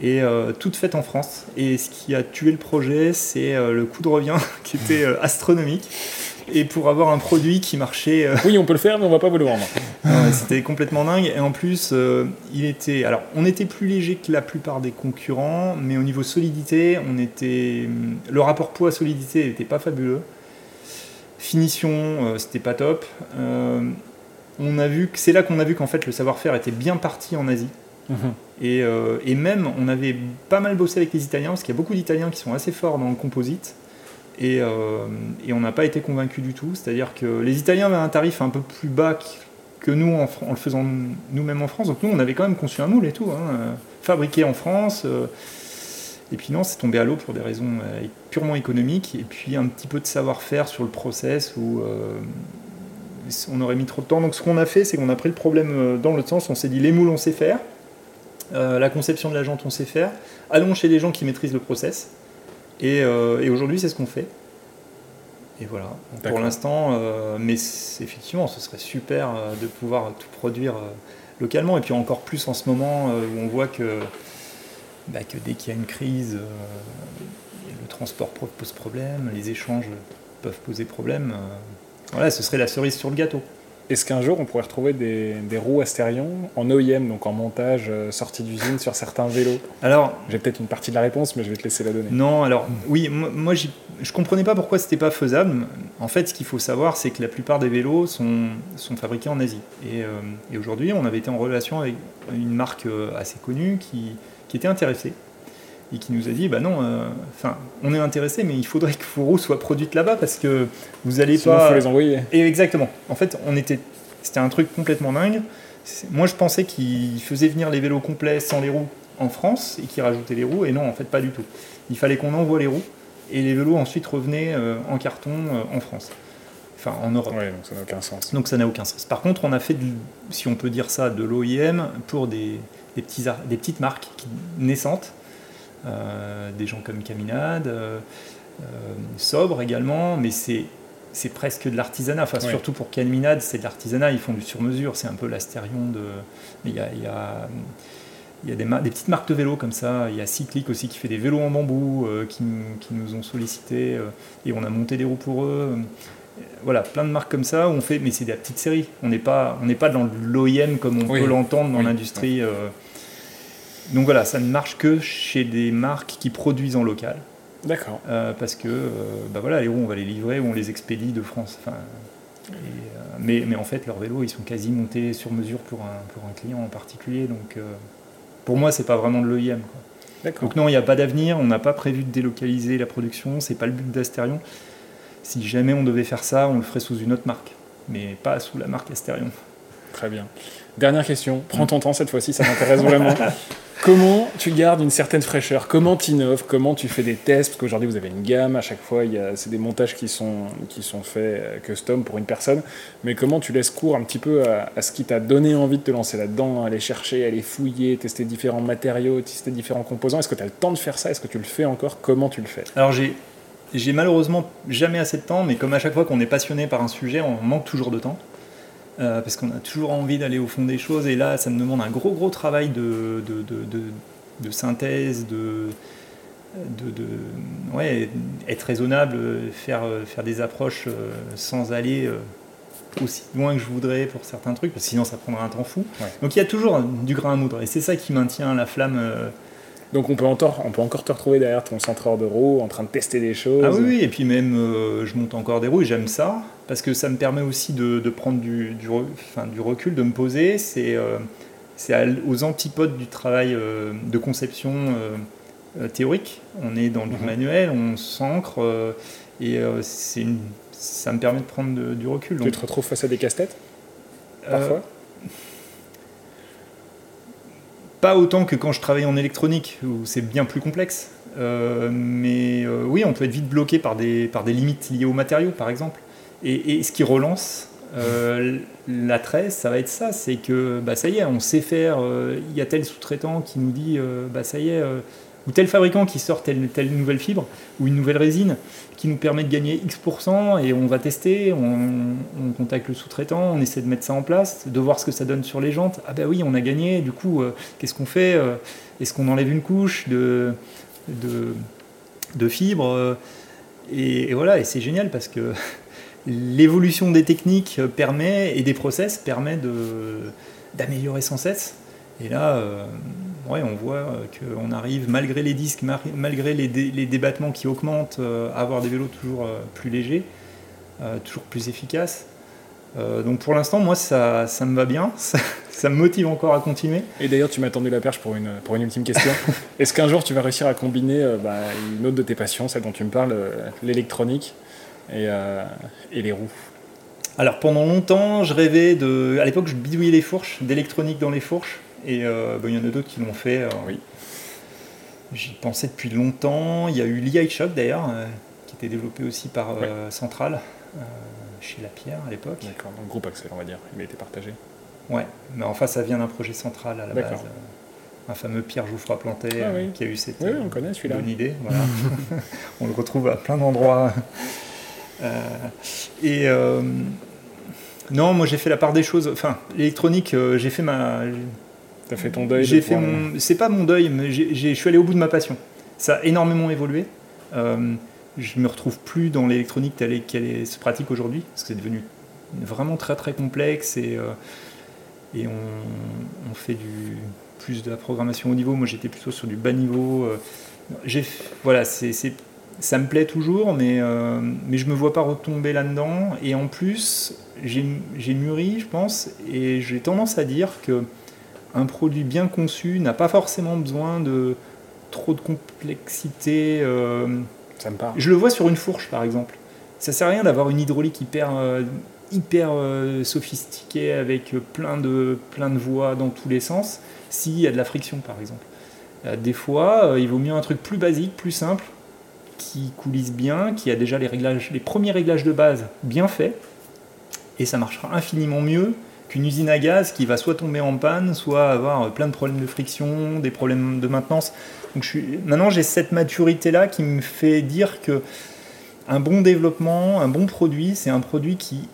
Et euh, toute faite en France. Et ce qui a tué le projet, c'est euh, le coût de revient qui était euh, astronomique. Et pour avoir un produit qui marchait euh, Oui, on peut le faire, mais on va pas vous le vendre. C'était complètement dingue. Et en plus, euh, il était. Alors, on était plus léger que la plupart des concurrents, mais au niveau solidité, on était. Le rapport poids-solidité n'était pas fabuleux. Finition, euh, c'était pas top. On a vu que c'est là qu'on a vu qu'en fait le savoir-faire était bien parti en Asie. Mhm. Et, et même, on avait pas mal bossé avec les Italiens, parce qu'il y a beaucoup d'Italiens qui sont assez forts dans le composite. Et, euh, et on n'a pas été convaincus du tout. C'est-à-dire que les Italiens avaient un tarif un peu plus bas que- nous en, le faisant nous-mêmes en France. Donc nous, on avait quand même conçu un moule et tout, hein, euh, fabriqué en France. euh, et puis non, c'est tombé à l'eau pour des raisons purement économiques. Et puis un petit peu de savoir-faire sur le process où on aurait mis trop de temps. Donc ce qu'on a fait, c'est qu'on a pris le problème dans l'autre sens. On s'est dit les moules, on sait faire. La conception de la jante, on sait faire. Allons chez les gens qui maîtrisent le process. Et, euh, et aujourd'hui, c'est ce qu'on fait. Et voilà. Donc, pour l'instant, euh, mais effectivement, ce serait super euh, de pouvoir tout produire localement. Et puis encore plus en ce moment où on voit que, bah, que dès qu'il y a une crise, le transport pose problème, les échanges peuvent poser problème. voilà, ce serait la cerise sur le gâteau. Est-ce qu'un jour on pourrait retrouver des, des roues Astérion en OEM, donc en montage euh, sortie d'usine sur certains vélos Alors, J'ai peut-être une partie de la réponse, mais je vais te laisser la donner. Non, alors oui, moi, je comprenais pas pourquoi c'était pas faisable. En fait, ce qu'il faut savoir, c'est que la plupart des vélos sont, sont fabriqués en Asie. Et, euh, et aujourd'hui, on avait été en relation avec une marque euh, assez connue qui, qui était intéressée et qui nous a dit bah non, euh, enfin, on est intéressé, mais il faudrait que vos roues soient produites là-bas parce que vous allez Sinon, pas. faut les envoyer. Et exactement. En fait, on était, c'était un truc complètement dingue. Moi, je pensais qu'ils faisaient venir les vélos complets sans les roues en France et qu'ils rajoutaient les roues. Et non, en fait, pas du tout. Il fallait qu'on envoie les roues et les vélos ensuite revenaient euh, en carton euh, en France. Enfin, en Europe. Ouais, donc ça n'a aucun sens. Donc ça n'a aucun sens. Par contre, on a fait, de- si on peut dire ça, de l'OIM pour des, des, petits ar- des petites marques qui- naissantes, des gens comme Caminade, euh, euh, Sobre également, mais c'est c'est presque de l'artisanat. Enfin, Ouais. surtout pour Caminade, c'est de l'artisanat. Ils font du sur-mesure. C'est un peu l'astérion de. Mais il y a, il y a- il y a des, petites marques de vélos comme ça. Il y a Cyclic aussi qui fait des vélos en bambou, euh, qui, nous- qui nous ont sollicité euh, et on a monté des roues pour eux. Voilà, plein de marques comme ça où on fait, mais c'est des petites séries. On n'est pas, on n'est pas dans l'OIM comme on Oui. peut l'entendre dans Oui. l'industrie. euh. Donc voilà, ça ne marche que chez des marques qui produisent en local. D'accord. Euh, parce que euh, bah voilà, les roues, on va les livrer ou on les expédie de France. Enfin, et, euh, mais, mais en fait, leurs vélos, ils sont quasi montés sur mesure pour un, pour un client en particulier. Donc, euh, pour moi, c'est pas vraiment de. D'accord. Donc non, il n'y a pas d'avenir. On n'a pas prévu de délocaliser la production. C'est pas le but d'Asterion. Si jamais on devait faire ça, on le ferait sous une autre marque, mais pas sous la marque Asterion. Très bien. Dernière question. Prends ton temps cette fois-ci, ça m'intéresse vraiment. Comment tu gardes une certaine fraîcheur? Comment tu innoves Comment tu fais des tests? Parce qu'aujourd'hui, vous avez une gamme. À chaque fois, c'est des montages qui sont, qui sont faits euh, custom pour une personne. Mais comment tu laisses cours un petit peu à, à ce qui t'a donné envie de te lancer là-dedans Aller chercher, aller fouiller, tester différents matériaux, tester différents composants. Est-ce que tu as le temps de faire ça? Est-ce que tu le fais encore? Comment tu le fais? Alors j'ai j'ai malheureusement jamais assez de temps, mais comme à chaque fois qu'on est passionné par un sujet, on manque toujours de temps. Euh, parce qu'on a toujours envie d'aller au fond des choses, et là, ça me demande un gros, gros travail de, de, de- synthèse, de, ouais, être raisonnable, faire, faire des approches euh, sans aller euh, aussi loin que je voudrais pour certains trucs, parce que sinon ça prendrait un temps fou. Ouais. Donc il y a toujours du grain à moudre, et c'est ça qui maintient la flamme. Donc on peut, encore, on peut encore te retrouver derrière ton centreur de roues en train de tester des choses. Ah oui, et puis même euh, je monte encore des roues et j'aime ça parce que ça me permet aussi de, de prendre du, du, re- enfin, du recul, de me poser. C'est euh, aux antipodes du travail euh, de conception théorique. On est dans du Mhm. manuel, on s'ancre et une- ça me permet de prendre de- du recul. Tu Donc, te retrouves face à des casse-têtes parfois? Pas autant que quand je travaille en électronique, où c'est bien plus complexe. Euh, mais euh, oui, on peut être vite bloqué par des, par des limites liées aux matériaux, par exemple. Et, ce qui relance euh, l'attrait, ça va être ça, c'est que bah, ça y est, on sait faire, euh, il y a tel sous-traitant qui nous dit, bah, ça y est, ou tel fabricant qui sort telle, nouvelle fibre, ou une nouvelle résine, qui nous permet de gagner X%, et on va tester, on, on contacte le sous-traitant, on essaie de mettre ça en place, de voir ce que ça donne sur les jantes. Ah bah oui, on a gagné, du coup, euh, qu'est-ce qu'on fait euh, Est-ce qu'on enlève une couche de, de, fibres euh, et, voilà, et c'est génial parce que l'évolution des techniques permet, et des process permet d'améliorer sans cesse. Et là, ouais, on voit euh, qu'on arrive, malgré les disques, malgré les, dé- les débattements qui augmentent, euh, à avoir des vélos toujours euh, plus légers, toujours plus efficaces. Euh, donc pour l'instant, moi, ça, ça me va bien, ça, ça me motive encore à continuer. Et d'ailleurs, tu m'as tendu la perche pour une, pour une ultime question. Est-ce qu'un jour tu vas réussir à combiner euh, bah, une autre de tes passions, celle dont tu me parles, euh, l'électronique et, et les roues? Alors pendant longtemps, je rêvais de. À l'époque, je bidouillais les fourches, d'électronique dans les fourches. Et euh, ben, il y en a d'autres qui l'ont fait. euh, Oui. J'y pensais depuis longtemps. Il y a eu l'EI Shock d'ailleurs, euh, qui était développé aussi par euh, Central, euh, chez Lapierre à l'époque. D'accord, donc groupe Axel, on va dire. Il a été partagé. Ouais, mais enfin, ça vient d'un projet central à la D'accord. base. euh, un fameux Pierre Jouffroy Planté Ah euh, qui a eu cette Oui, on connaît celui-là. bonne idée. Voilà. on le retrouve à plein d'endroits. Euh, et euh, non, moi j'ai fait la part des choses. Enfin, l'électronique, euh, j'ai fait ma. T'as fait ton deuil de J'ai fait pouvoir- mon. C'est pas mon deuil, mais j'ai- j'ai- je suis allé au bout de ma passion. Ça a énormément évolué. Euh, je me retrouve plus dans l'électronique telle qu'elle se pratique aujourd'hui, parce que c'est devenu vraiment très très complexe et, euh, et on, on fait du plus de la programmation haut niveau. Moi j'étais plutôt sur du bas niveau. euh. J'ai voilà, c'est c'est- ça me plaît toujours, mais, euh, mais je me vois pas retomber là-dedans. Et en plus, j'ai mûri, je pense, et j'ai tendance à dire que un produit bien conçu n'a pas forcément besoin de trop de complexité. Euh, ça me parle. Je le vois sur une fourche, par exemple. Ça sert à rien d'avoir une hydraulique hyper, euh, hyper sophistiquée avec plein de, plein de voies dans tous les sens s'il y a de la friction, par exemple. Des fois, il vaut mieux un truc plus basique, plus simple, qui coulisse bien, qui a déjà les, réglages, les premiers réglages de base bien faits, et ça marchera infiniment mieux qu'une usine à gaz qui va soit tomber en panne, soit avoir plein de problèmes de friction, des problèmes de maintenance. Donc je suis... maintenant j'ai cette maturité là qui me fait dire que un bon développement, un bon produit, c'est un produit qui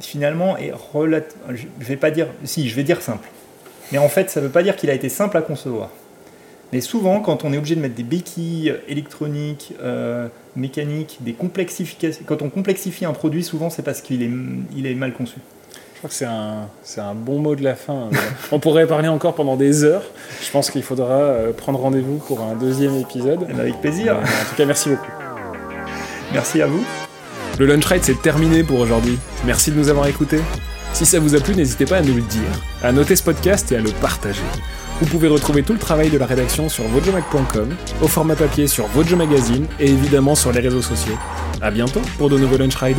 finalement est relativement, je vais pas dire, si je vais dire simple, mais en fait ça ne veut pas dire qu'il a été simple à concevoir. Mais souvent, quand on est obligé de mettre des béquilles électroniques, euh, mécaniques, des complexifications, quand on complexifie un produit, souvent c'est parce qu'il est, il est mal conçu. Je crois que c'est un, c'est un bon mot de la fin. on pourrait parler encore pendant des heures. Je pense qu'il faudra euh, prendre rendez-vous pour un deuxième épisode. Eh ben, avec plaisir. en tout cas, merci beaucoup. Merci à vous. Le Lunch Ride, c'est terminé pour aujourd'hui. Merci de nous avoir écoutés. Si ça vous a plu, n'hésitez pas à nous le dire, à noter ce podcast et à le partager. Vous pouvez retrouver tout le travail de la rédaction sur vojomag.com, au format papier sur Vojo Magazine et évidemment sur les réseaux sociaux. A bientôt pour de nouveaux Lunch Rides